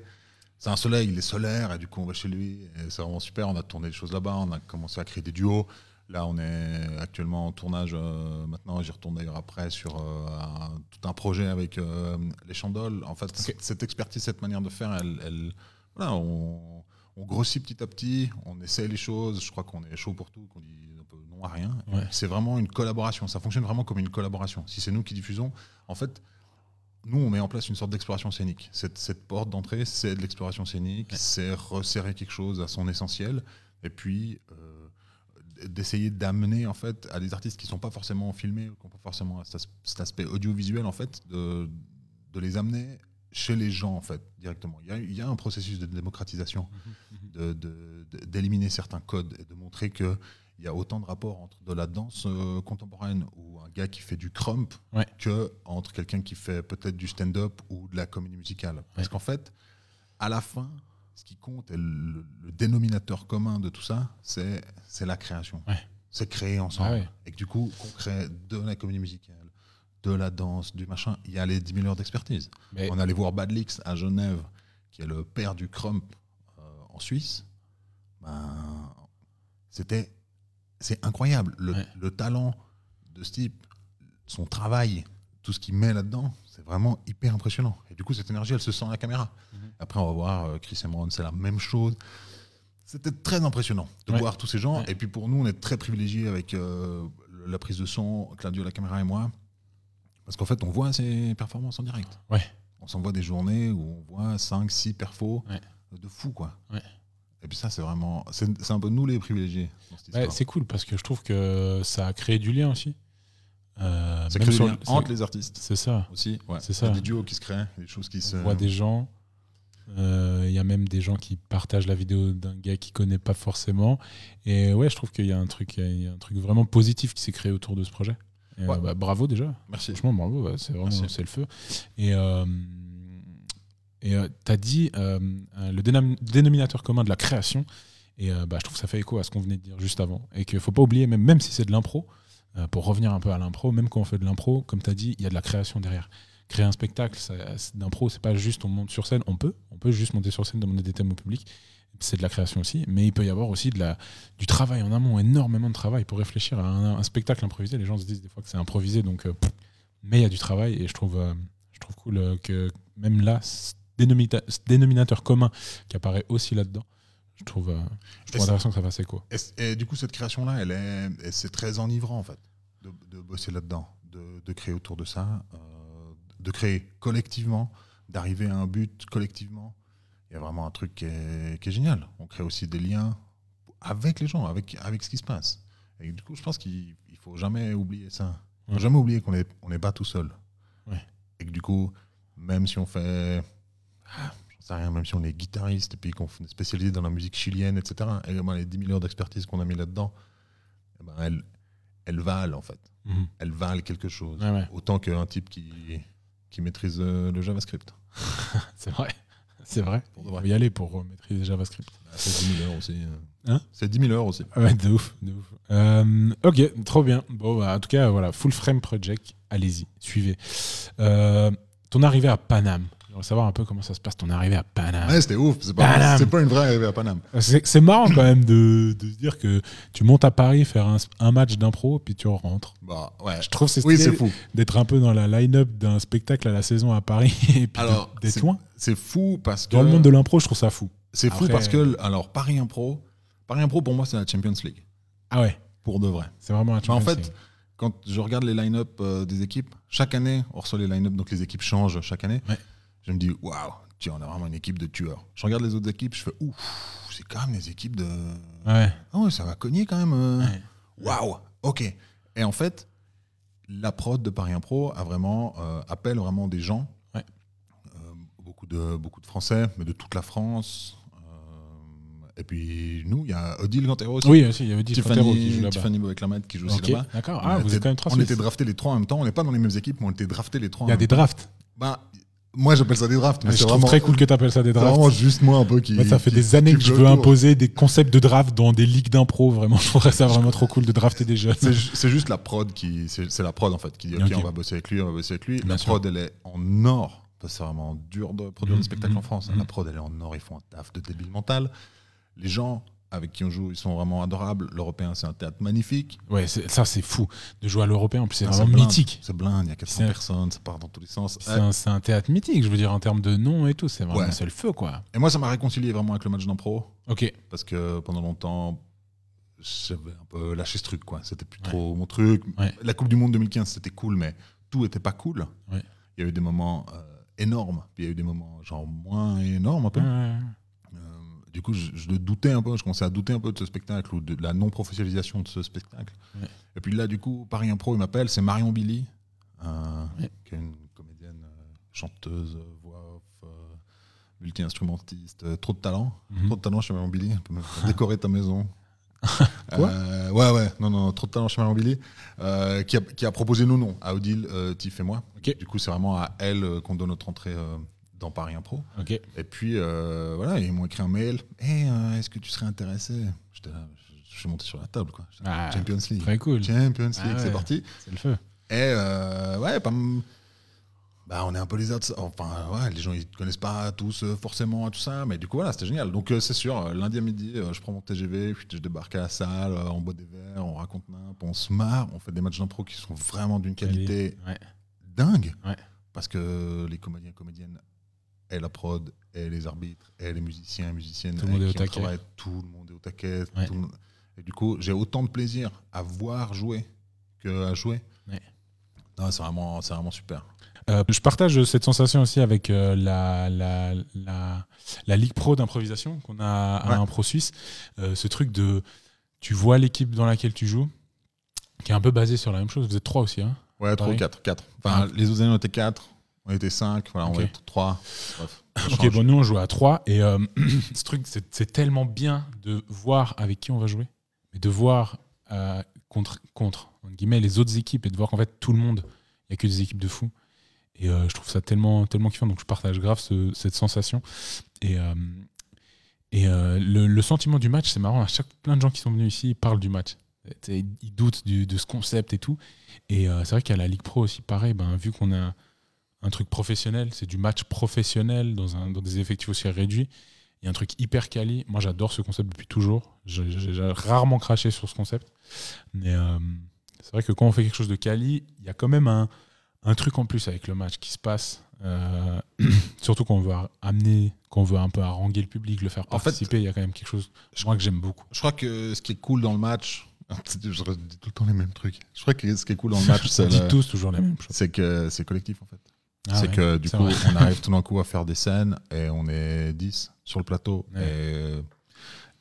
C'est un soleil, il est solaire, et du coup on va chez lui. Et c'est vraiment super. On a tourné des choses là-bas, on a commencé à créer des duos. Là, on est actuellement en tournage euh, maintenant. J'y retourne d'ailleurs après sur euh, un- tout un projet avec euh, les chandoles. En fait, cette expertise, cette manière de faire, elle, elle- voilà, on, on grossit petit à petit, on essaie les choses. Je crois qu'on est chaud pour tout, qu'on dit un peu non à rien. Ouais. C'est vraiment une collaboration. Ça fonctionne vraiment comme une collaboration. Si c'est nous qui diffusons, en fait, nous, on met en place une sorte d'exploration scénique. Cette, cette porte d'entrée, c'est de l'exploration scénique, c'est resserrer quelque chose à son essentiel, et puis euh, d'essayer d'amener en fait à des artistes qui sont pas forcément filmés, qui n'ont pas forcément cet, as- cet aspect audiovisuel en fait, de, de les amener chez les gens en fait directement. Il y a, il y a un processus de démocratisation, de- de- de- d'éliminer certains codes et de montrer que il y a autant de rapports entre de la danse euh, contemporaine ou un gars qui fait du crump Ouais. que entre quelqu'un qui fait peut-être du stand-up ou de la comédie musicale. Parce qu'en fait, à la fin, ce qui compte et le, le dénominateur commun de tout ça, c'est c'est la création. Ouais. C'est créer ensemble. Ah ouais. Et que du coup, qu'on crée de la comédie musicale, de la danse, du machin, il y a les 10 000 heures d'expertise. On allait voir Badlix à Genève, qui est le père du crump euh, en Suisse. Ben, c'était, c'est incroyable. Le, Ouais. le talent de ce type, son travail, tout ce qu'il met là-dedans, c'est vraiment hyper impressionnant. Et du coup, cette énergie, elle se sent à la caméra. Mhm. Après, on va voir euh, Chris Emerald, c'est la même chose. C'était très impressionnant de Ouais. voir tous ces gens. Ouais. Et puis pour nous, on est très privilégiés avec euh, la prise de son, Claudio, la caméra et moi. Parce qu'en fait, on voit ces performances en direct. Ouais. On s'envoie des journées où on voit 5, 6 perfos Ouais. de fou, quoi. Ouais. Et puis ça, c'est vraiment. C'est un peu nous les privilégiés c'est cool parce que je trouve que ça a créé du lien aussi. Euh, ça même sur le- ça- entre les artistes C'est ça. aussi. Ouais. C'est Il y ça. a des duos qui se créent, des choses qui se. On voit des gens. euh, Il y a même des gens qui partagent la vidéo d'un gars qui connaît pas forcément. Et ouais, je trouve qu'il y a un truc, il y a un truc vraiment positif qui s'est créé autour de ce projet. Et, Ouais. euh, bah, bravo déjà. Merci. Franchement, bravo. ouais, c'est vraiment c'est le feu. Et euh, et euh, t'as dit euh, le dénom- dénominateur commun de la création. Et euh, bah, je trouve que ça fait écho à ce qu'on venait de dire juste avant. Et qu'il faut pas oublier, même, même si c'est de l'impro, euh, pour revenir un peu à l'impro, même quand on fait de l'impro, comme tu as dit, il y a de la création derrière. Créer un spectacle d'impro, c'est pas juste on monte sur scène, on peut, on peut juste monter sur scène, demander des thèmes au public, c'est de la création aussi, mais il peut y avoir aussi de la, du travail en amont, énormément de travail pour réfléchir à un, spectacle improvisé. Les gens se disent des fois que c'est improvisé, donc, euh, mais il y a du travail et je trouve, euh, je trouve cool que même là, ce dénominateur commun qui apparaît aussi là-dedans, je trouve, euh, je trouve intéressant que ça fasse écho. Et, et du coup, cette création-là, elle est, c'est très enivrant en fait, de, de bosser là-dedans, de, de créer autour de ça, euh, de créer collectivement, d'arriver à un but collectivement. Il y a vraiment un truc qui est, qui est génial. On crée aussi des liens avec les gens, avec, avec ce qui se passe. Et du coup, je pense qu'il il faut jamais oublier ça. Il faut Ouais. jamais oublier qu'on n'est on n'est pas tout seul. Ouais. Et que du coup, même si on fait ah, sais rien, même si on est guitariste et puis qu'on est spécialisé dans la musique chilienne, etc., et ben, les 10 000 heures d'expertise qu'on a mis là-dedans, eh ben, elles, elles valent en fait. Mhm. Elles valent quelque chose. Ouais. Autant qu'un type qui, qui maîtrise euh, le JavaScript. C'est vrai. C'est vrai. Pour Il faut y aller pour euh, maîtriser JavaScript. C'est 10 000 heures aussi. euh. Hein? C'est 10 000 heures aussi. Ouais, de ouf, de ouf. Euh, ok, trop bien. Bon, bah, en tout cas, voilà, Full Frame Project, allez-y, suivez. Euh, ton arrivée à Paname. J'aimerais savoir un peu comment ça se passe, ton arrivée à Paname. Ouais, c'était ouf. C'est pas, une vraie arrivée à Paname. C'est c'est marrant quand même de, de dire que tu montes à Paris faire un, un match d'impro, puis tu rentres. Bah, ouais. Je trouve c'est Oui, fou. d'être un peu dans la line-up d'un spectacle à la saison à Paris, et puis d'être loin. C'est fou parce que. Dans le monde de l'impro, je trouve ça fou. C'est fou parce que, alors, Paris Impro, Paris Impro pour moi, c'est la Champions League. Ah ouais, Pour de vrai. c'est vraiment un Mais en Champions fait, League. quand je regarde les line-up euh, des équipes, chaque année, on reçoit les line-up, donc les équipes changent chaque année. Ouais. Je me dis, waouh, tiens, on a vraiment une équipe de tueurs. Je regarde les autres équipes, je fais, ouf, c'est quand même des équipes de. Ouais. Ah ouais, ça va cogner quand même. euh. Ouais. Waouh, ok. Et en fait, la prod de Paris Impro a vraiment, euh, appelle vraiment des gens, Ouais. euh, beaucoup, de, beaucoup de Français, mais de toute la France. Euh, et puis nous, il y a Odile Gantero aussi. Oui, aussi, il y avait dit Fantero qui joue là-bas. Tiffany Boek-Lamette qui joue aussi Ok, là-bas. d'accord. Ah, a vous êtes quand même trois On était draftés les trois en même temps. On n'est pas dans les mêmes équipes, mais on était draftés les trois. Il y en a des même temps. drafts. Bah, moi, j'appelle ça des drafts, mais je trouve vraiment, très cool que tu appelles ça des c'est drafts. vraiment juste moi un peu qui. Ça fait qui- des années que je veux imposer des concepts de draft dans des ligues d'impro. Vraiment, je trouverais ça vraiment trop cool de drafter des jeunes. C'est ju- c'est juste la prod qui. C'est c'est la prod en fait qui dit Ok, Ok. on va bosser avec lui, on va bosser avec lui. Bien la sûr. prod, elle est en or. C'est vraiment dur de produire Mhm, des spectacles mhm, en France. hein. mhm. La prod, elle est en or. Ils font un taf de débile mental. Les gens avec qui on joue, ils sont vraiment adorables. L'Européen, c'est un théâtre magnifique. Ouais, ça, c'est fou de jouer à l'européen. En plus, c'est Ah, vraiment blinde. mythique. C'est blinde, il y a 400 C'est- personnes, ça part dans tous les sens. C'est un, théâtre mythique, je veux dire, en termes de nom et tout. C'est vraiment Ouais. c'est le feu, quoi. Et moi, ça m'a réconcilié vraiment avec le match d'impro. Ok. parce que pendant longtemps j'avais un peu lâché ce truc quoi c'était plus Ouais. trop mon truc Ouais. la coupe du monde 2015 c'était cool mais tout était pas cool il y a eu des moments euh, énormes, puis il y a eu des moments genre moins énormes un peu. Du coup, je, je le doutais un peu, je commençais à douter un peu de ce spectacle ou de la non-professionnalisation de ce spectacle. Ouais. Et puis là, du coup, Paris Impro, il m'appelle, c'est Marion Billy, euh, Ouais. qui est une comédienne, euh, chanteuse, voix off, euh, multi-instrumentiste, trop de talent. Mhm. Trop de talent chez Marion Billy, elle peut même décorer ta maison. Quoi? Ouais, ouais, non, non, trop de talent chez Marion Billy, qui, a, qui a proposé nos noms à Odile, Tiff et moi. Du coup, c'est vraiment à elle qu'on donne notre entrée dans Paris Impro. Ok. Et puis, euh, voilà, ils m'ont écrit un mail. Hey, euh, est-ce que tu serais intéressé? J'étais là, je, suis monté sur la table, quoi. Ah, Champions League. Très cool. Champions League, Ah c'est ouais. parti. C'est le feu. Et euh, ouais, pas bah, on est un peu les autres. Enfin, ouais, les gens ils te connaissent pas tous forcément tout ça, mais du coup voilà, c'était génial. Donc c'est sûr, lundi à midi, je prends mon TGV, puis je débarque à la salle, on boit des verres, on raconte n'importe, on se marre, on fait des matchs d'impro qui sont vraiment d'une qualité Ouais. dingue. Ouais. Parce que les comédiens et comédiennes, et la prod, et les arbitres, et les musiciens et musiciennes, Tout le monde est au taquet. travaille, tout le monde est au taquet. Ouais. tout le monde- Et du coup, j'ai autant de plaisir à voir jouer que à jouer. Ouais. Non, c'est vraiment, c'est vraiment super. Euh, je partage cette sensation aussi avec euh, la, la, la, la Ligue Pro d'improvisation qu'on a à Ouais. un Pro Suisse. Euh, ce truc de. Tu vois l'équipe dans laquelle tu joues, qui est un peu basée sur la même chose. Vous êtes trois aussi, hein Ouais, 3 ou Pareil. 4. 4. Enfin, Ah. les autres années, on était 4. On était 5. Voilà, on être 3. Bref. ça Ok, bon, nous on joue à 3 et euh, ce truc, c'est tellement bien de voir avec qui on va jouer, mais de voir euh, contre, contre entre guillemets, les autres équipes et de voir qu'en fait tout le monde, il n'y a que des équipes de fous. Et euh, je trouve ça tellement, tellement kiffant, donc je partage grave ce- cette sensation. Et, et le, le sentiment du match, c'est marrant, à chaque plein de gens qui sont venus ici ils parlent du match. Ils doutent du- de ce concept et tout. Et c'est vrai qu'à la Ligue Pro aussi, pareil, ben, vu qu'on a un truc professionnel, c'est du match professionnel dans, un, dans des effectifs aussi réduits. Il y a un truc hyper quali. Moi, j'adore ce concept depuis toujours. Je- J'ai rarement craché sur ce concept. Mais euh, c'est vrai que quand on fait quelque chose de quali, il y a quand même un, un truc en plus avec le match qui se passe. Euh, surtout quand on veut amener, quand on veut un peu haranguer le public, le faire En fait, participer, il y a quand même quelque chose moi, que j'aime beaucoup. Je crois que ce qui est cool dans le match, je dis tout le temps les mêmes trucs. Je crois que ce qui est cool dans le match, c'est tous toujours la même chose. c'est que c'est collectif en fait. Ah c'est ouais, que du coup, vrai. on arrive tout d'un coup à faire des scènes et on est 10 sur le plateau. Ouais.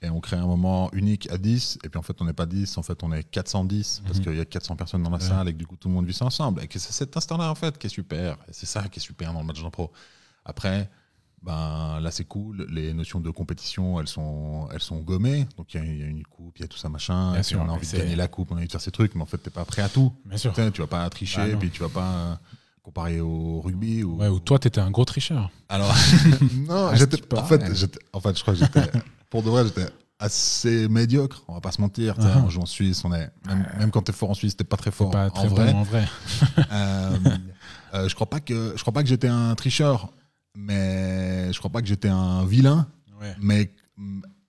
Et, et on crée un moment unique à 10. Et puis en fait, on n'est pas 10, en fait, on est 410 parce Mhm. qu'il y a 400 personnes dans la Ouais. salle et que du coup, tout le monde vit ça ensemble. Et que c'est cet instant-là en fait qui est super. Et c'est ça qui est super dans le match d'impro. Après, ben, là, c'est cool. Les notions de compétition, elles sont, elles sont gommées. Donc il y, a- il y a une coupe, il y a tout ça, machin. Bien et puis sûr, on a envie de gagner la coupe, on a envie de faire ces trucs. Mais en fait, t'es pas prêt à tout. Bien sûr. Tu vas pas tricher, Bah puis tu vas pas comparer au rugby. Ou, Ouais, ou toi, t'étais un gros tricheur. alors, non, Ah, j'étais, en, fait, en fait, je crois que j'étais, pour de vrai, j'étais assez médiocre, on va pas se mentir. sais, Uh-huh. On joue en Suisse, on est, même, même quand t'es fort en Suisse, t'es pas très fort Pas en très vrai. bon en vrai. Euh, euh, je crois pas que, je crois pas que j'étais un tricheur, mais je crois pas que j'étais un vilain, Ouais. mais,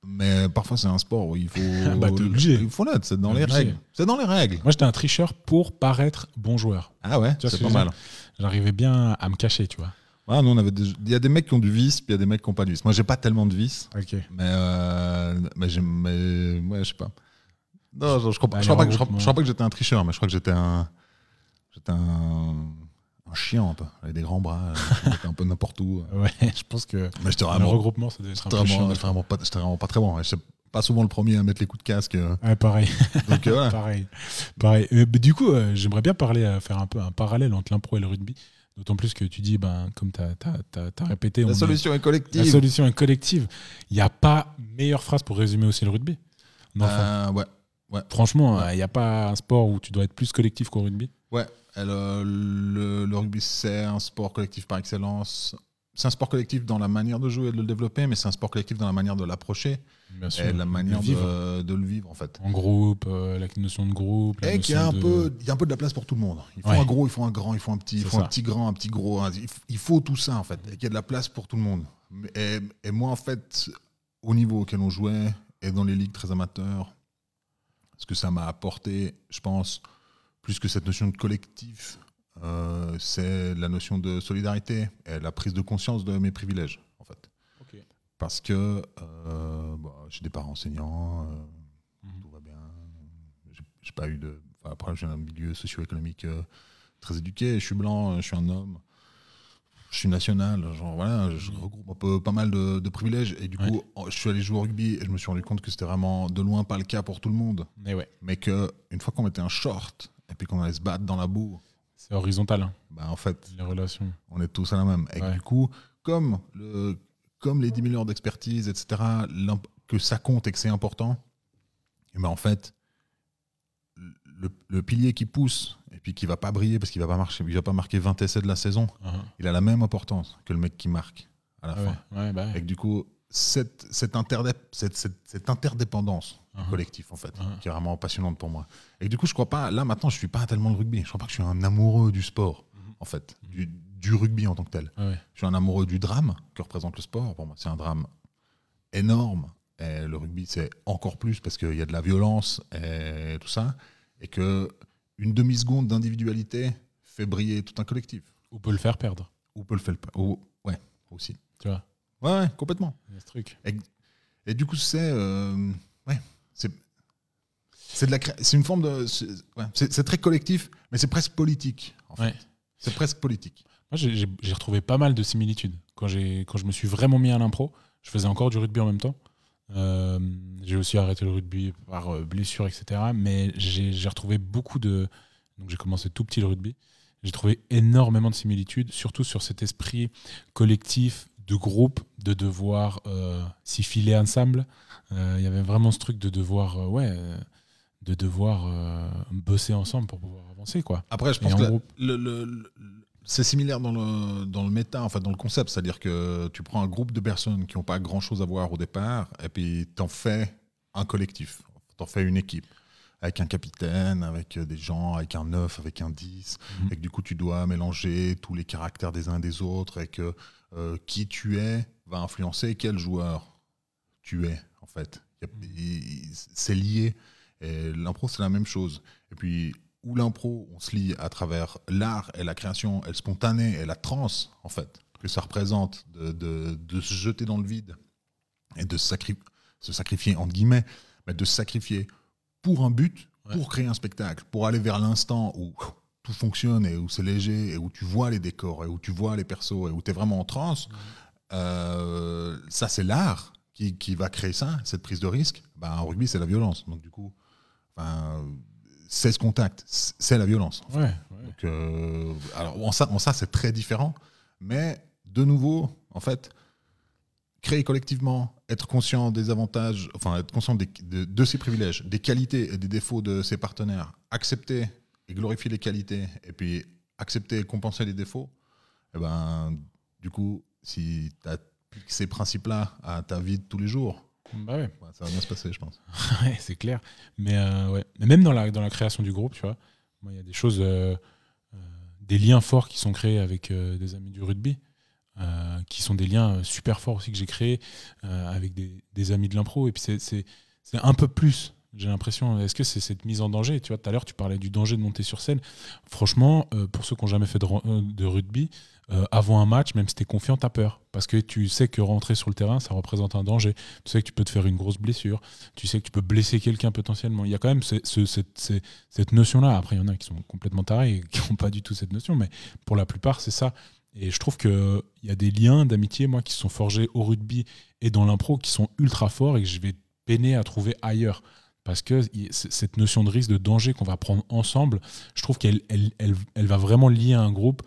mais parfois c'est un sport où il faut, Bah, obligé. il faut l'être, c'est dans les règles. C'est dans les règles. Moi, j'étais un tricheur pour paraître bon joueur. Ah ouais, c'est pas mal. J'arrivais bien à me cacher, tu vois. Ouais, nous, on avait des- il y a des mecs qui ont du vice, puis il y a des mecs qui n'ont pas de vice. Moi, j'ai pas tellement de vice. Ok. Mais, euh, mais, mais ouais, je sais pas. Non, je, je crois, pas- Bah, je crois les pas que, je crois- regroupements. je crois pas que j'étais un tricheur, mais je crois que j'étais un. J'étais un. Un chien, un peu. Avec des grands bras. euh, j'étais un peu n'importe où. Ouais, je pense que Mais j'étais le vraiment. regroupement, ça devait être un peu vraiment, chiant. j'étais vraiment, pas, vraiment très bon. Je sais pas souvent le premier à mettre les coups de casque. euh, Ouais, pareil. Donc euh, pareil. pareil. Euh, mais du coup, euh, j'aimerais bien parler, euh, faire un peu un parallèle entre l'impro et le rugby. D'autant plus que tu dis, ben, comme tu as, répété, La solution est la collective. solution est collective. Il n'y a pas meilleure phrase pour résumer aussi le rugby. Enfin, Euh, ouais. franchement, il n'y a pas un sport où tu dois être plus collectif qu'au rugby. Ouais, le rugby, c'est un sport collectif par excellence. C'est un sport collectif dans la manière de jouer et de le développer, mais c'est un sport collectif dans la manière de l'approcher et la manière de vivre. de, de le vivre, en fait. En groupe, euh, la notion de groupe. la Et qu'il y a un de- peu, il y a un peu de la place pour tout le monde. Il faut Ouais. un gros, il faut un grand, il faut un petit, il faut un petit grand, un petit gros. un- il faut tout ça en fait. Et qu'il y a de la place pour tout le monde. Et, et moi en fait, au niveau auquel on jouait et dans les ligues très amateurs, ce que ça m'a apporté, je pense, plus que cette notion de collectif, euh, c'est la notion de solidarité et la prise de conscience de mes privilèges en fait. Parce que euh, bah, j'ai des parents enseignants, euh, Mhm. tout va bien. J'ai- pas eu de. enfin, après, j'ai un milieu socio-économique très éduqué. Je suis blanc, je suis un homme. je suis national, genre voilà, je regroupe un peu pas mal de, de privilèges. Et du Ouais. coup, je suis allé jouer au rugby et je me suis rendu compte que c'était vraiment de loin pas le cas pour tout le monde. Mais ouais, Mais que une fois qu'on mettait un short et puis qu'on allait se battre dans la boue, c'est horizontal, hein, bah en fait, les relations. on est tous à la même. Et Ouais. du coup, comme, le, comme les 10 000 heures d'expertise, etc., que ça compte et que c'est important, et ben en fait, le, le pilier qui pousse et puis qui va pas briller parce qu'il va pas marcher, il va pas marquer 20 essais de la saison, Ah, il a la même importance que le mec qui marque à la ah fin. ouais, ouais, bah ouais. Et que du coup, cette, cette, interdép- cette, cette- interdépendance Ah, collective, en fait, Ah. qui est vraiment passionnante pour moi. Et du coup, je crois pas, là maintenant, je suis pas tellement le rugby. Je crois pas que je suis un amoureux du sport, Mhm. en fait, du, du rugby en tant que tel. ah ouais. Je suis un amoureux du drame que représente le sport. Pour moi, c'est un drame énorme. Et le rugby, c'est encore plus parce qu'il y a de la violence et tout ça. Et que une demi-seconde d'individualité fait briller tout un collectif. Ou peut le faire perdre, Ou peut le faire. Ou, ouais, aussi. tu vois. Ouais, ouais, complètement. Il y a ce truc. Et du coup, c'est. euh, ouais, c'est. C'est de la c'est une forme de c'est ouais, c'est- c'est très collectif mais c'est presque politique en fait. Ouais. c'est presque politique Moi, j'ai- retrouvé pas mal de similitudes. Quand, j'ai- quand je me suis vraiment mis à l'impro, je faisais encore du rugby en même temps. Euh, j'ai aussi arrêté le rugby par euh, blessure, etc. Mais j'ai j'ai retrouvé beaucoup de. Donc, j'ai commencé tout petit le rugby. J'ai trouvé énormément de similitudes, surtout sur cet esprit collectif, de groupe, de devoir euh, s'y filer ensemble. Euh, Il y avait vraiment ce truc de devoir, euh, ouais, de devoir bosser ensemble pour pouvoir avancer, quoi. après je pense en que groupe. le- le- le- c'est similaire dans le dans le méta en fait dans le concept c'est-à-dire que tu prends un groupe de personnes qui n'ont pas grand-chose à voir au départ et puis t'en fais un collectif t'en fais une équipe avec un capitaine, avec des gens, avec un 9, avec un 10, Mhm. et que du coup tu dois mélanger tous les caractères des uns et des autres, et que euh, qui tu es va influencer quel joueur tu es, en fait. Y- C'est lié, et l'impro c'est la même chose. Et puis, où l'impro, on se lie à travers l'art et la création, et le spontané et la transe, en fait, que ça représente, de, de- de se jeter dans le vide, et de se, sacri- se sacrifier, entre guillemets, mais de se sacrifier pour un but, Ouais. pour créer un spectacle, pour aller vers l'instant où tout fonctionne et où c'est léger et où tu vois les décors et où tu vois les persos et où tu es vraiment en transe, euh, ça c'est l'art qui, qui va créer ça, cette prise de risque. Ben, en rugby, c'est la violence. Donc du coup, enfin, 16 contacts, c'est la violence. Ouais, ouais. Donc, euh, alors en ça, en ça c'est très différent, mais de nouveau, en fait, créer collectivement, être conscient des avantages, enfin être conscient des- de, de ses privilèges, des qualités et des défauts de ses partenaires, accepter et glorifier les qualités, et puis accepter et compenser les défauts, et ben, du coup, si tu as ces principes-là à ta vie de tous les jours, Bah ouais. ben, ça va bien se passer, je pense. Ouais, c'est clair. Mais, euh, ouais. Mais même dans la, dans la création du groupe, tu vois, il y a des choses, euh, euh, des liens forts qui sont créés avec des amis du rugby, qui sont des liens super forts aussi que j'ai créés avec des, des amis de l'impro. Et puis c'est un peu plus, j'ai l'impression. Est-ce que c'est cette mise en danger? Tu vois, tout à l'heure, tu parlais du danger de monter sur scène. Franchement, euh, pour ceux qui n'ont jamais fait de, euh, rugby, euh, avant un match, même si tu es confiant, tu as peur. Parce que tu sais que rentrer sur le terrain, ça représente un danger. Tu sais que tu peux te faire une grosse blessure tu sais que tu peux blesser quelqu'un potentiellement. Il y a quand même ce- ce- cette, notion-là. Après, il y en a qui sont complètement tarés et qui n'ont pas du tout cette notion, mais pour la plupart, c'est ça. Et je trouve qu'il y a des liens d'amitié, moi, qui sont forgés au rugby et dans l'impro, qui sont ultra forts et que je vais peiner à trouver ailleurs. Parce que cette notion de risque, de danger qu'on va prendre ensemble, je trouve qu'elle elle, elle- elle va vraiment lier un groupe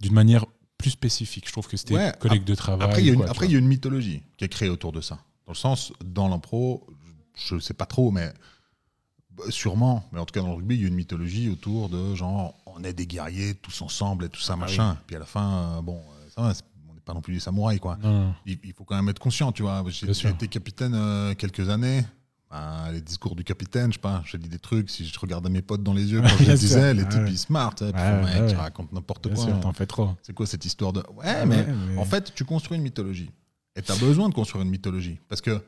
d'une manière plus spécifique. Je trouve que c'était Ouais, collègue de travail. Après, il y, a une- y a mythologie qui est créée autour de ça. Dans le sens, dans l'impro, je ne sais pas trop, mais bah, sûrement, mais en tout cas dans le rugby, il y a une mythologie autour de genre, on est des guerriers tous ensemble et tout ça, Ah machin. Puis à la fin, euh, bon, euh, ça va, on n'est pas non plus des samouraïs, quoi. Il, il faut quand même être conscient, tu vois. J'ai été capitaine euh, quelques années. Ben, les discours du capitaine, je sais pas, je dis des trucs, si je regardais mes potes dans les yeux quand je sûr. disais, les Ah types ouais. ils smart, Ouais, mec, ouais, tu racontes n'importe quoi. sûr, t'en fais trop. C'est quoi cette histoire de. Ouais, Ah mais ouais, mais- en fait, tu construis une mythologie. Et tu as besoin de construire une mythologie. Parce que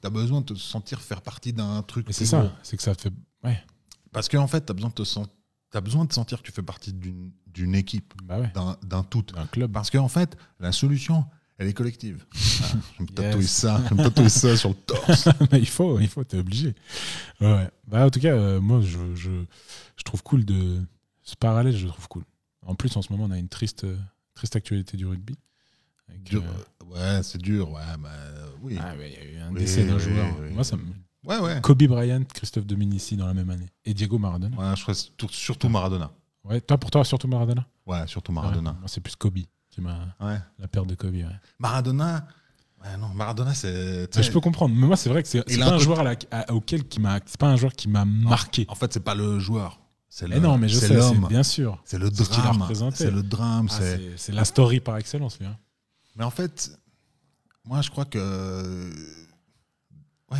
tu as besoin de te sentir faire partie d'un truc. Mais c'est ça, c'est que ça te fait. Ouais, Parce qu'en fait, tu as besoin de te sen- t'as besoin de sentir que tu fais partie d'une d'une équipe, bah d'un d'un tout. Un club. Parce qu'en fait, la solution, elle est collective. Ah, je me tatouer Yes. ça, je me tatouer ça sur le torse. Mais il faut, il faut, t'es obligé. Ouais. Bah, en tout cas, euh, moi, je, je, je trouve cool de. Ce parallèle, je le trouve cool. En plus, en ce moment, on a une triste, euh, Triste actualité du rugby. Avec, Dur- euh, Ouais, c'est dur. Ouais, bah, oui. ah il y a eu un Oui, décès d'un oui, joueur. oui. Moi, ça me... Ouais, ouais. Kobe Bryant, Christophe Dominici dans la même année. Et Diego Maradona. Ouais, je crois surtout Maradona. Ouais, toi, pour toi, surtout Maradona Ouais, surtout Ouais, Maradona. Moi, c'est plus Kobe qui m'a. Ouais. La perte de Kobe, ouais. Maradona. Ouais, non, Maradona, c'est. je peux comprendre. Mais moi, c'est vrai que c'est pas un joueur à la- à- auquel qui m'a. C'est pas un joueur qui m'a marqué. En fait, c'est pas le joueur. C'est le, non, mais je sais, bien sûr. C'est le drame. représenté. C'est le drame. Ah, c'est. la story par excellence, lui. hein. Mais en fait, moi, je crois que. Ouais,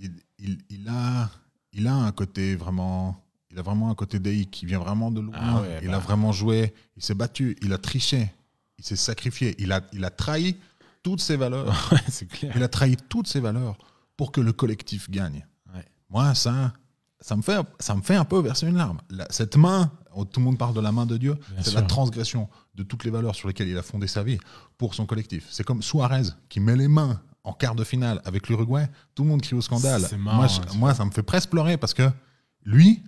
il, il- il a, il a un côté vraiment. Il a vraiment un côté DI qui vient vraiment de loin. Ah ouais, il bah. a vraiment joué. Il s'est battu. Il a triché. Il s'est sacrifié. Il a, il a trahi toutes ses valeurs. Ouais, c'est clair. il a trahi toutes ses valeurs pour que le collectif gagne. Ouais. Moi, ça, ça me fait, ça me fait un peu verser une larme. La- cette main, oh, tout le monde parle de la main de Dieu, c'est la transgression de toutes les valeurs sur lesquelles il a fondé sa vie pour son collectif. C'est comme Suarez qui met les mains en quart de finale avec l'Uruguay. Tout le monde crie au scandale. Marrant, moi, hein, je- moi, ça me fait presque pleurer parce que lui,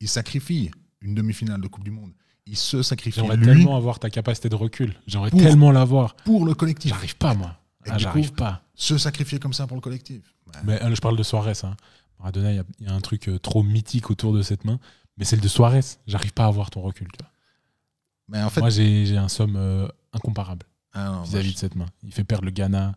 il sacrifie une demi-finale de Coupe du Monde. Il se sacrifie J'aimerais tellement avoir ta capacité de recul. J'aimerais tellement l'avoir. pour le collectif. J'arrive pas, moi. Ah, J'arrive pas. Se sacrifier comme ça pour le collectif. Ouais. Mais euh, je parle de Suarez. Hein. Maradona, il y a- il y, a un truc euh, trop mythique autour de cette main. Mais celle de Suarez, j'arrive pas à avoir ton recul. tu vois. Mais en fait, Moi, j'ai un somme euh, incomparable ah vis-à-vis de cette main. Il fait perdre le Ghana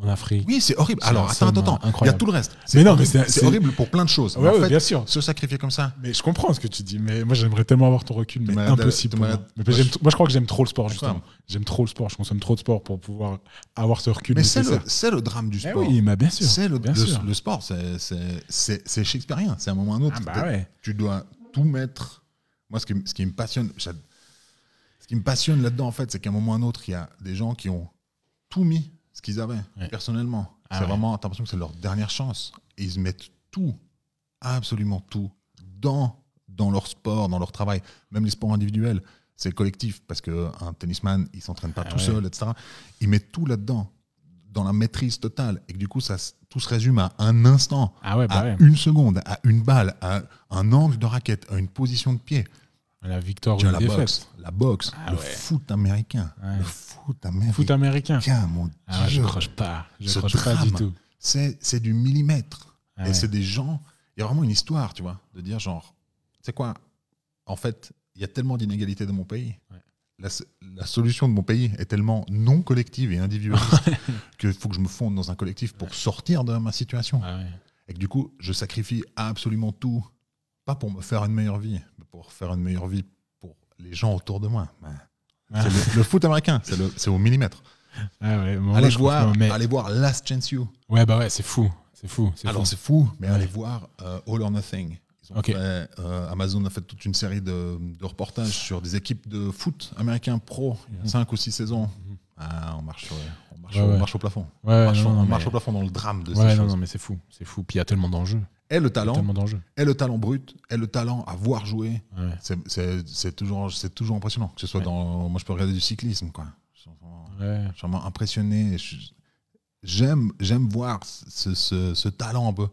en Afrique. Oui, c'est horrible. Alors, attends, attends, attends. Il y a tout le reste. Mais non, mais horrible. c'est- horrible pour plein de choses. Ouais, Mais en ouais, fait, bien sûr. se sacrifier comme ça. Mais je comprends ce que tu dis. Mais moi, j'aimerais tellement avoir ton recul. Mais impossible. pour moi. Mais moi, je- moi, je crois que j'aime trop le sport, justement. J'aime trop le sport. Je consomme trop de sport pour pouvoir avoir ce recul. Mais c'est le, le drame du Eh sport. oui, mais bien sûr. c'est le, le- le sport, c'est- shakespearien. C'est à un moment ou un autre. Ah bah ouais. Tu dois tout mettre. Moi, ce qui, ce qui me passionne, ce qui me passionne là-dedans, en fait, c'est qu'à un moment ou un autre, il y a des gens qui ont tout mis ce qu'ils avaient Ouais. personnellement. Ah c'est ouais. vraiment, t'as l'impression que c'est leur dernière chance. Et ils mettent tout, absolument tout, dans, dans leur sport, dans leur travail. Même les sports individuels, c'est collectif parce qu'un tennisman, il s'entraîne pas Ah tout ouais. seul, etc. Il met tout là-dedans, dans la maîtrise totale. Et que du coup, ça, tout se résume à un instant, Ah bah à une seconde, à une balle, à un angle de raquette, à une position de pied. La victoire ou la la défaite. boxe, la boxe, Ah le ouais. foot américain, Ouais. le foot américain. Foot américain. mon Ah je Dieu. croche pas. Je pas du tout. C'est c'est du millimètre. Ah et ouais. c'est des gens. Il y a vraiment une histoire, tu vois, de dire genre, tu sais quoi En fait, il y a tellement d'inégalités dans mon pays. La, la solution de mon pays est tellement non collective et individualiste qu'il faut que je me fonde dans un collectif pour sortir de ma situation. Ah. Et que du coup, je sacrifie absolument tout, pas pour me faire une meilleure vie, pour faire une meilleure vie pour les gens autour de moi. Ah. Le, le foot américain, c'est au millimètre. Ah ouais, allez, voir, mais- allez voir Last Chance You. Ouais, bah ouais, c'est fou. C'est fou. Alors c'est fou, mais Ouais. allez voir euh, All or Nothing. Ils ont Ok. fait, euh, Amazon a fait toute une série de, de reportages sur des équipes de foot américains pro, il y a 5 ou 6 saisons. Ah, on marche, on marche, Mhm. Ouais, au- ouais. on marche au plafond. On marche, non, on non, marche mais- au plafond dans le drame de Ouais, ces non, choses. non, mais c'est fou. C'est fou. Puis il y a tellement d'enjeux. Et le talent, et le talent brut, et le talent à voir jouer. Ouais. C'est- toujours, toujours impressionnant. Que ce soit Ouais. dans. Moi, je peux regarder du cyclisme, quoi. Je suis vraiment- Ouais. je suis vraiment impressionné. J'aime, j'aime voir ce, ce- ce talent un peu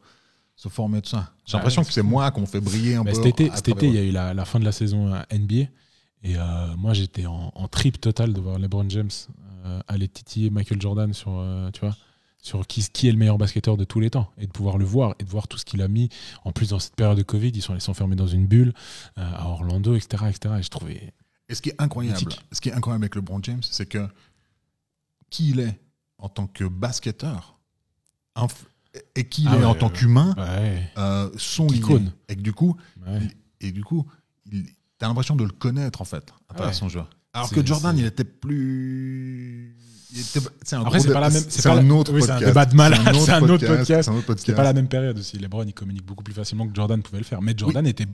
se former de ça. J'ai l'impression que c'est moi qu'on fait briller un Bah, peu. cet été, cet il y a eu la, la fin de la saison NBA. Et euh, moi, j'étais en, en trip total de voir LeBron James euh, aller titiller Michael Jordan sur, euh, tu vois, sur qui, qui est le meilleur basketteur de tous les temps. Et de pouvoir le voir et de voir tout ce qu'il a mis. En plus, dans cette période de Covid, ils sont, ils sont fermés dans une bulle euh, à Orlando, etc. etc. Et je trouvais. Et ce qui est incroyable, Mythique. ce qui est incroyable avec LeBron James, c'est que qui il est en tant que basketteur et qui il Ah est ouais, en tant ouais. qu'humain euh, sont Icône. liés. Et que du coup, et du coup, il, t'as l'impression de le connaître en fait à travers son jeu. Alors que Jordan, il était plus. Il C'est un Après, gros pas la même- c'est C'est pas un la- autre oui, c'est un podcast. débat de malade, C'est c'est un autre podcast. C'est un autre C'était podcast. pas la même période aussi. LeBron, il communique beaucoup plus facilement que Jordan pouvait le faire. Mais Jordan était,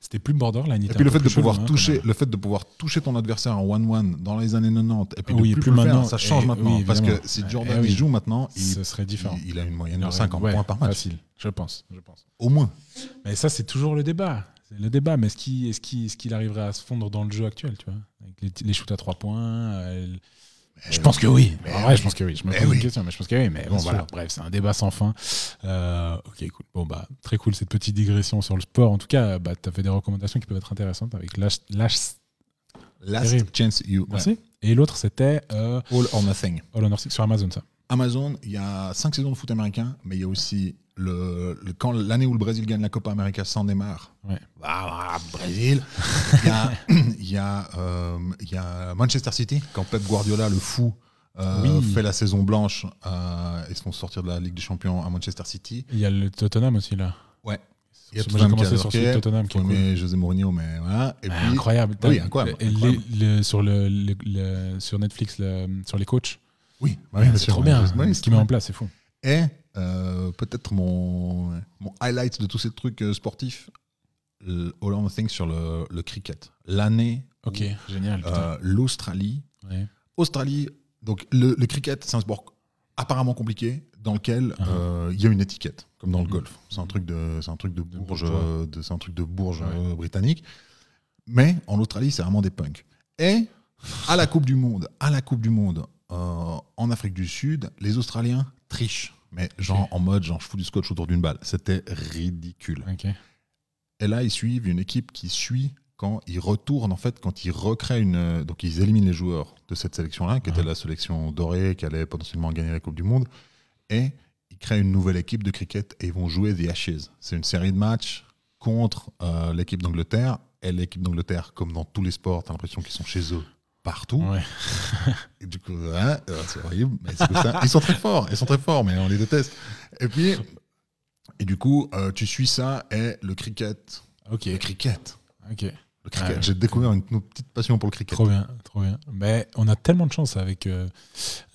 c'était plus borderline. il Et puis le fait de pouvoir hein, toucher, le fait de pouvoir toucher ton adversaire en one-one dans les années 90 et puis Oui, de plus, plus le faire, maintenant. ça change Et- maintenant oui, parce que si Jordan eh oui. il joue maintenant, il, ce serait différent. il, il a une moyenne Il de aurait- 50 ouais, points par match Facile, je pense. Je pense. au moins. Mais ça, c'est toujours le débat. Le débat. Mais est-ce qu'il arriverait à se fondre dans le jeu actuel, tu vois? Avec les, les shoots à trois points euh, Je pense que oui. en vrai, je pense que oui. Je me Mais pose une question, mais je pense que oui. Mais bon, voilà. Bref, c'est un débat sans fin. Euh, ok, cool. Bon, bah, très cool cette petite digression sur le sport. En tout cas, bah, tu as fait des recommandations qui peuvent être intéressantes avec Last, Last, chance you. Merci. Et l'autre, c'était euh, All or Nothing. All or Nothing sur Amazon, ça. Amazon, il y a cinq saisons de foot américain, mais il y a aussi le, le- quand l'année où le Brésil gagne la Copa América sans Neymar. Ouais. Ah, Brésil. Il y a, y, a, euh, y a Manchester City, quand Pep Guardiola, le fou, euh, Oui. fait la saison blanche euh, et se font sortir de la Ligue des Champions à Manchester City. Il y a le Tottenham aussi, là. Ouais. Il y a Tottenham qui commencé sur celui de. Tottenham qui est cool. José Mourinho, mais voilà. Et Ouais, puis, incroyable. Oui, T'as- incroyable, et incroyable. les- le- sur, le, sur Netflix, sur les coachs. oui, bah oui, bien c'est trop bien. Ce qu'il met en place, c'est fou. Et euh, peut-être mon, mon highlight de tous ces trucs euh, sportifs, le All or Nothing sur le, le cricket. L'année Ok, génial. où, euh, l'Australie. Ouais. Australie, donc le, le cricket, c'est un sport apparemment compliqué dans lequel Uh-huh. euh, il y a une étiquette, comme dans le Mhm. golf. C'est un truc de, c'est un truc de De bourge, euh, c'est un truc de bourge Ouais. euh, britannique. Mais en Australie, c'est vraiment des punks. Et à la Coupe du Monde, à la Coupe du Monde euh, en Afrique du Sud, les Australiens trichent. Mais genre en mode, genre je fous du scotch autour d'une balle. C'était ridicule. Et là, ils suivent une équipe qui suit quand ils retournent, en fait, quand ils recréent une. euh, Donc, ils éliminent les joueurs de cette sélection-là, qui était Ah. la sélection dorée, qui allait potentiellement gagner la Coupe du Monde. Et ils créent une nouvelle équipe de cricket et ils vont jouer The Ashes. C'est une série de matchs contre euh, l'équipe d'Angleterre. Et l'équipe d'Angleterre, comme dans tous les sports, t'as l'impression qu'ils sont chez eux partout. Ouais. Et du coup, ouais, euh, c'est horrible. Mais ça. Ils sont très forts, ils sont très forts, mais on les déteste. Et puis, et du coup, euh, tu suis ça et le cricket. Ok. Le cricket. Ok. Le cricket. Ouais. J'ai découvert une, une petite passion pour le cricket. Trop bien, trop bien. Mais on a tellement de chance avec, euh,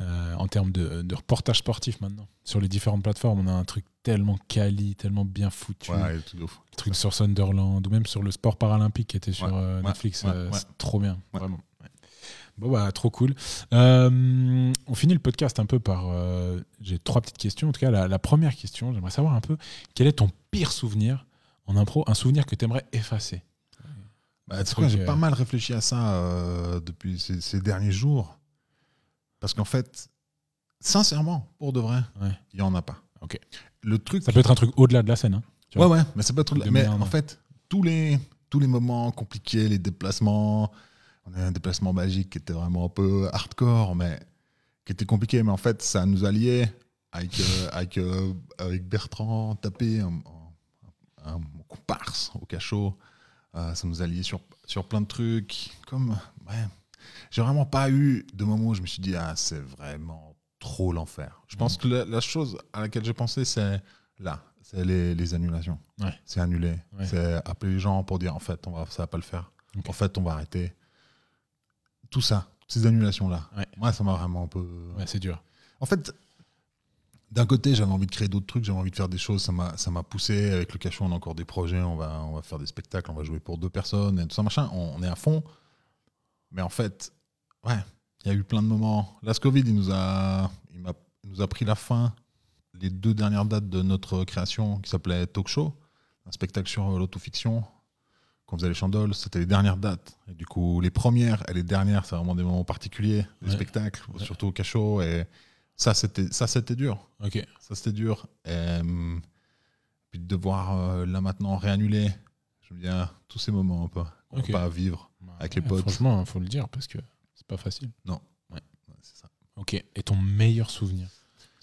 euh, en termes de, de reportage sportif maintenant. Sur les différentes plateformes, on a un truc tellement quali, tellement bien foutu. Ouais, de ouf. Le truc sur Sunderland ou même sur le sport paralympique qui était sur Ouais, Netflix. C'est trop bien, vraiment. Bon, bah, trop cool. Euh, on finit le podcast un peu par. euh, J'ai trois petites questions. En tout cas, la, la première question, j'aimerais savoir un peu quel est ton pire souvenir en impro, un souvenir que tu aimerais effacer? Bah, j'ai pas mal réfléchi à ça euh, depuis ces, ces derniers jours. Parce qu'en fait, sincèrement, pour de vrai, il Ouais. y en a pas. Ok. Le truc. Ça peut être un truc au-delà de la scène. hein. tu Ouais, vois. ouais, mais pas trop. De Mais en fait, tous les, tous les moments compliqués, les déplacements, on a eu un déplacement magique qui était vraiment un peu hardcore, mais qui était compliqué, mais en fait, ça nous a liés avec, euh, avec, euh, avec Bertrand Tapé, un, un- un comparse au cachot. Euh, ça nous a liés sur, sur plein de trucs. Comme, ouais, j'ai vraiment pas eu de moment où je me suis dit, ah, c'est vraiment trop l'enfer. Je pense que la, la chose à laquelle j'ai pensé, c'est là, c'est les, les annulations. Ouais. C'est annuler. Ouais. C'est appeler les gens pour dire, en fait, on va, ça va pas le faire. En fait, on va arrêter. Tout ça, ces annulations-là. Ouais. Moi, ça m'a vraiment un peu. Ouais, c'est dur. En fait, d'un côté, j'avais envie de créer d'autres trucs, j'avais envie de faire des choses, ça m'a, ça m'a poussé. Avec le cachot, on a encore des projets, on va, on va faire des spectacles, on va jouer pour deux personnes, et tout ça, machin. On, on est à fond. Mais en fait, ouais, il y a eu plein de moments. Ce Covid, il nous a, il m'a- il nous a pris la fin. Les deux dernières dates de notre création, qui s'appelait Talk Show, un spectacle sur euh, l'autofiction, qu'on faisait les chandoles, c'était les dernières dates. Et du coup, les premières et les dernières, c'est vraiment des moments particuliers, des Ouais. spectacles, surtout au cachot. Et ça, c'était, ça, c'était dur. Ok. Ça, c'était dur. Et, euh, puis de devoir euh, là maintenant réannuler, je me dis, ah, tous ces moments un peu, qu'on pas vivre. Avec les potes. Franchement, il faut le dire parce que c'est pas facile. Ouais, c'est ça. Ok. Et ton meilleur souvenir?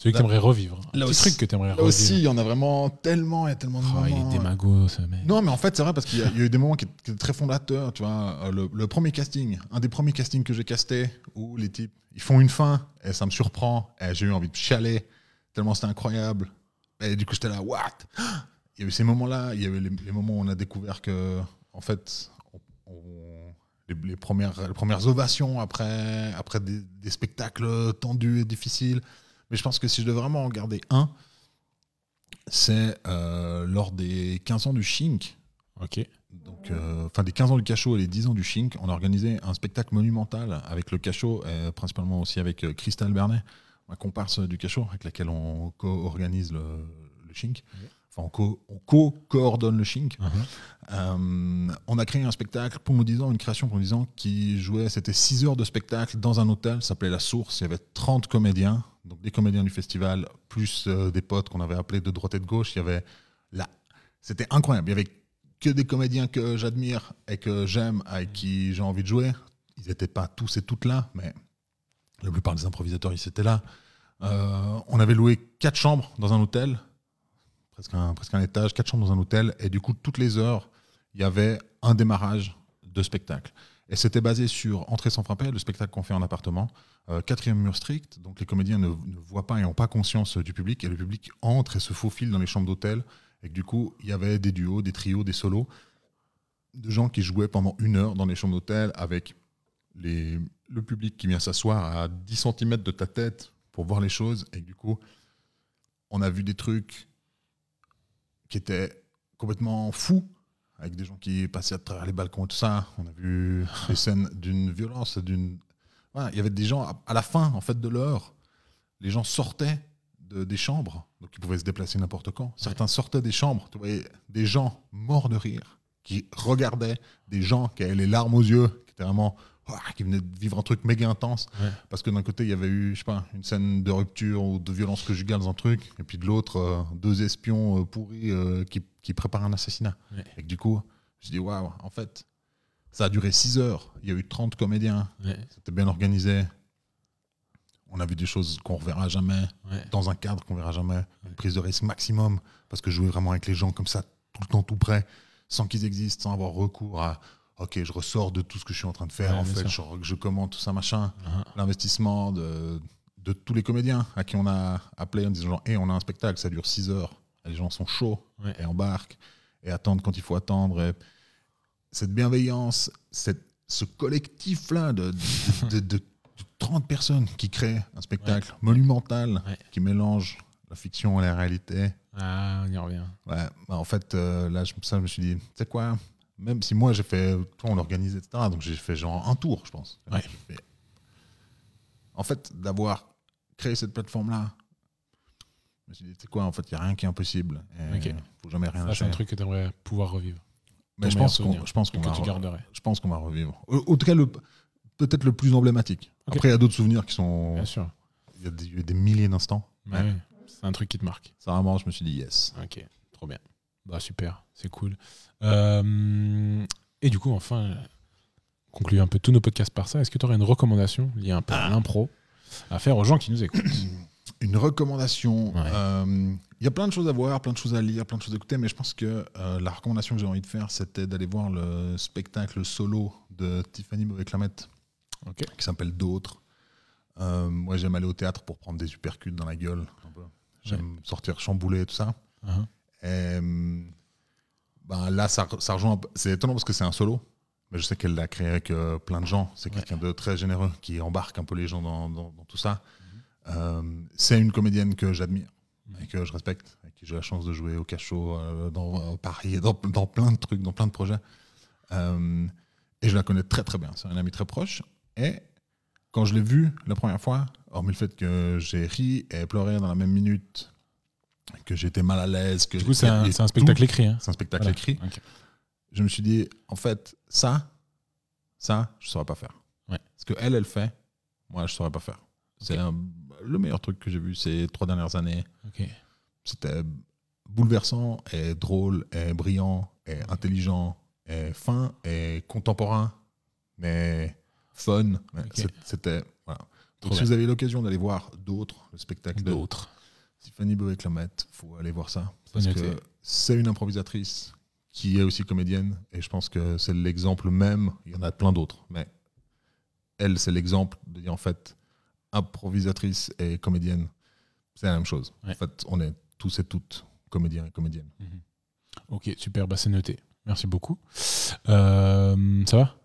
Celui que Là- tu aimerais revivre. Là aussi- truc que tu aimerais Là revivre. aussi, il y en a vraiment tellement, il y a tellement de Oh, il moments. est démago, ce mec. Non, mais en fait, c'est vrai parce qu'il y, a y a eu des moments qui, étaient très fondateurs. Tu vois, Euh, le, le premier casting, un des premiers castings que j'ai casté, où les types, ils font une fin et ça me surprend. Et j'ai eu envie de chialer tellement c'était incroyable. Et du coup, j'étais là, what? Il y a eu ces moments-là. Il y avait les, les moments où on a découvert que, en fait, on- on- les, les premières, les premières ovations après, après des, des spectacles tendus et difficiles. Mais je pense que si je devais vraiment en garder un, c'est euh, lors des 15 ans du Chink, Ok. donc, euh, enfin des 15 ans du cachot et les 10 ans du Chink, on a organisé un spectacle monumental avec le cachot, et principalement aussi avec euh, Christelle Bernet, ma comparse du cachot, avec laquelle on co-organise le, le Chink. Enfin, on co- on co-coordonne le Chink. Uh-huh. Euh, on a créé un spectacle pour nous disant, une création pour nous disant, qui jouait, c'était 6 heures de spectacle dans un hôtel, ça s'appelait La Source, il y avait 30 comédiens, donc des comédiens du festival, plus euh, des potes qu'on avait appelés de droite et de gauche, il y avait là, c'était incroyable, il y avait que des comédiens que j'admire et que j'aime, avec qui j'ai envie de jouer, ils n'étaient pas tous et toutes là, mais la plupart des improvisateurs, ils étaient là. Euh, on avait loué quatre chambres dans un hôtel, presque un, presque un étage, quatre chambres dans un hôtel, et du coup, toutes les heures, il y avait un démarrage de spectacle. Et c'était basé sur Entrée sans frapper, le spectacle qu'on fait en appartement, euh, quatrième mur strict, donc les comédiens ne, voient pas et n'ont pas conscience du public, et le public entre et se faufile dans les chambres d'hôtel, et que du coup, il y avait des duos, des trios, des solos, de gens qui jouaient pendant une heure dans les chambres d'hôtel avec le public qui vient s'asseoir à 10 cm de ta tête pour voir les choses. Et du coup, on a vu des trucs qui étaient complètement fous, avec des gens qui passaient à travers les balcons et tout ça. On a vu des scènes d'une violence, d'une. Voilà, il y avait des gens à- à la fin, en fait, de l'heure. Les gens sortaient de, des chambres, donc ils pouvaient se déplacer n'importe quand. Certains sortaient des chambres, tu voyais des gens morts de rire, qui regardaient des gens qui avaient les larmes aux yeux, qui étaient vraiment. Ouah, qui venaient de vivre un truc méga intense. Ouais. Parce que d'un côté, il y avait eu, je sais pas, une scène de rupture ou de violence conjugale dans un truc, et puis de l'autre, euh, deux espions euh, pourris euh, qui, qui préparent un assassinat. Ouais. Et que du coup, je dis, waouh, en fait, ça a duré 6 heures. Il y a eu 30 comédiens. Ouais. C'était bien organisé. On a vu des choses qu'on reverra jamais, dans un cadre qu'on verra jamais. Une prise de risque maximum, parce que jouer vraiment avec les gens comme ça, tout le temps tout près, sans qu'ils existent, sans avoir recours à OK, je ressors de tout ce que je suis en train de faire, Ouais, en fait, je, je commande tout ça, machin. Ah. L'investissement de, de tous les comédiens à qui on a appelé en disant genre, Hey, on a un spectacle, ça dure 6 heures. Et les gens sont chauds Ouais. et embarquent et attendent quand il faut attendre. Et cette bienveillance, cette, ce collectif-là de, de, de- de 30 personnes qui créent un spectacle monumental qui mélange la fiction et la réalité. Ah, on y revient. Ouais, bah, en fait, euh, là, je, ça, je me suis dit, tu sais quoi, même si moi j'ai fait, toi, on l'organise, etc., donc j'ai fait genre un tour, je pense. Ouais. Fait- En fait, d'avoir créé cette plateforme-là, je me suis dit, tu sais quoi, en fait, il n'y a rien qui est impossible. Il Ok. faut jamais rien Ça, c'est lâcher. un truc que tu aimerais pouvoir revivre. Mais je pense souvenir, je pense qu'on que va, tu re- garderais. je pense qu'on va revivre. En tout cas, peut-être le plus emblématique. Après, il y a d'autres souvenirs qui sont. Bien sûr. Il y a des, des milliers d'instants. Ouais, ouais. C'est un truc qui te marque. Ça, vraiment, je me suis dit, yes. Ok, trop bien. Bah super, c'est cool. Euh, et du coup, enfin, conclure un peu tous nos podcasts par ça. Est-ce que tu aurais une recommandation liée un peu à l'impro à faire aux gens qui nous écoutent Une recommandation. Ouais. euh, Il y a plein de choses à voir, plein de choses à lire, plein de choses à écouter, mais je pense que euh, la recommandation que j'ai envie de faire, c'était d'aller voir le spectacle solo de Tiffany Mauvais-Clamette, Ok. qui s'appelle D'autres. Moi, j'aime aller au théâtre pour prendre des uppercuts dans la gueule. J'aime sortir chamboulé et tout ça. Uh-huh. Ben là, ça, ça rejoint. C'est étonnant parce que c'est un solo, mais je sais qu'elle l'a créé avec euh, plein de gens. C'est Ouais. quelqu'un de très généreux qui embarque un peu les gens dans, dans- dans tout ça. Euh, c'est une comédienne que j'admire et que je respecte, avec qui j'ai la chance de jouer au cachot euh, dans Paris et dans, dans plein de trucs, dans plein de projets. Et je la connais très très bien. C'est un ami très proche. Et quand je l'ai vue la première fois, hormis le fait que j'ai ri et pleuré dans la même minute, que j'étais mal à l'aise, que Du coup, c'est un, spectacle écrit. Hein. c'est un spectacle Voilà. écrit. Je me suis dit, en fait, ça, ça, je ne saurais pas faire. Ouais. Ce que elle, elle fait, moi, je ne saurais pas faire. C'est le meilleur truc que j'ai vu ces trois dernières années. C'était bouleversant et drôle et brillant et intelligent et fin et contemporain, mais fun. C'était. Voilà. Donc, si vous avez l'occasion d'aller voir d'autres, le spectacle D'autres. Tiffany Boé-Clamette, faut aller voir ça. Parce que c'est une improvisatrice qui est aussi comédienne. Et je pense que c'est l'exemple même. Il y en a plein d'autres. Mais elle, c'est l'exemple de dire en fait, improvisatrice et comédienne, c'est la même chose. Ouais. En fait, on est tous et toutes comédiens et comédiennes. Ok, super, bah, c'est noté. Merci beaucoup. Euh, ça va?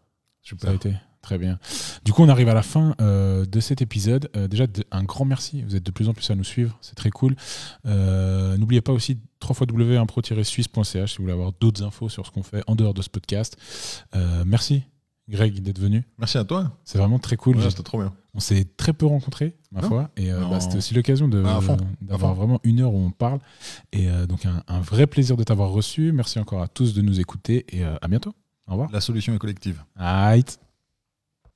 Ça a été Très bien. Du coup, on arrive à la fin euh, de cet épisode. Euh, déjà, un grand merci. Vous êtes de plus en plus à nous suivre. C'est très cool. Euh, N'oubliez pas aussi www.impro-suisse.ch si vous voulez avoir d'autres infos sur ce qu'on fait en dehors de ce podcast. Merci, Greg, d'être venu. Merci à toi. C'est vraiment très cool. Ouais, C'était trop bien. on s'est très peu rencontrés, ma Non. foi. Et euh, bah, c'était aussi l'occasion d'avoir vraiment une heure où on parle. Et euh, donc, un, un vrai plaisir de t'avoir reçu. Merci encore à tous de nous écouter. Et euh, à bientôt. Au revoir. La solution est collective. Aight.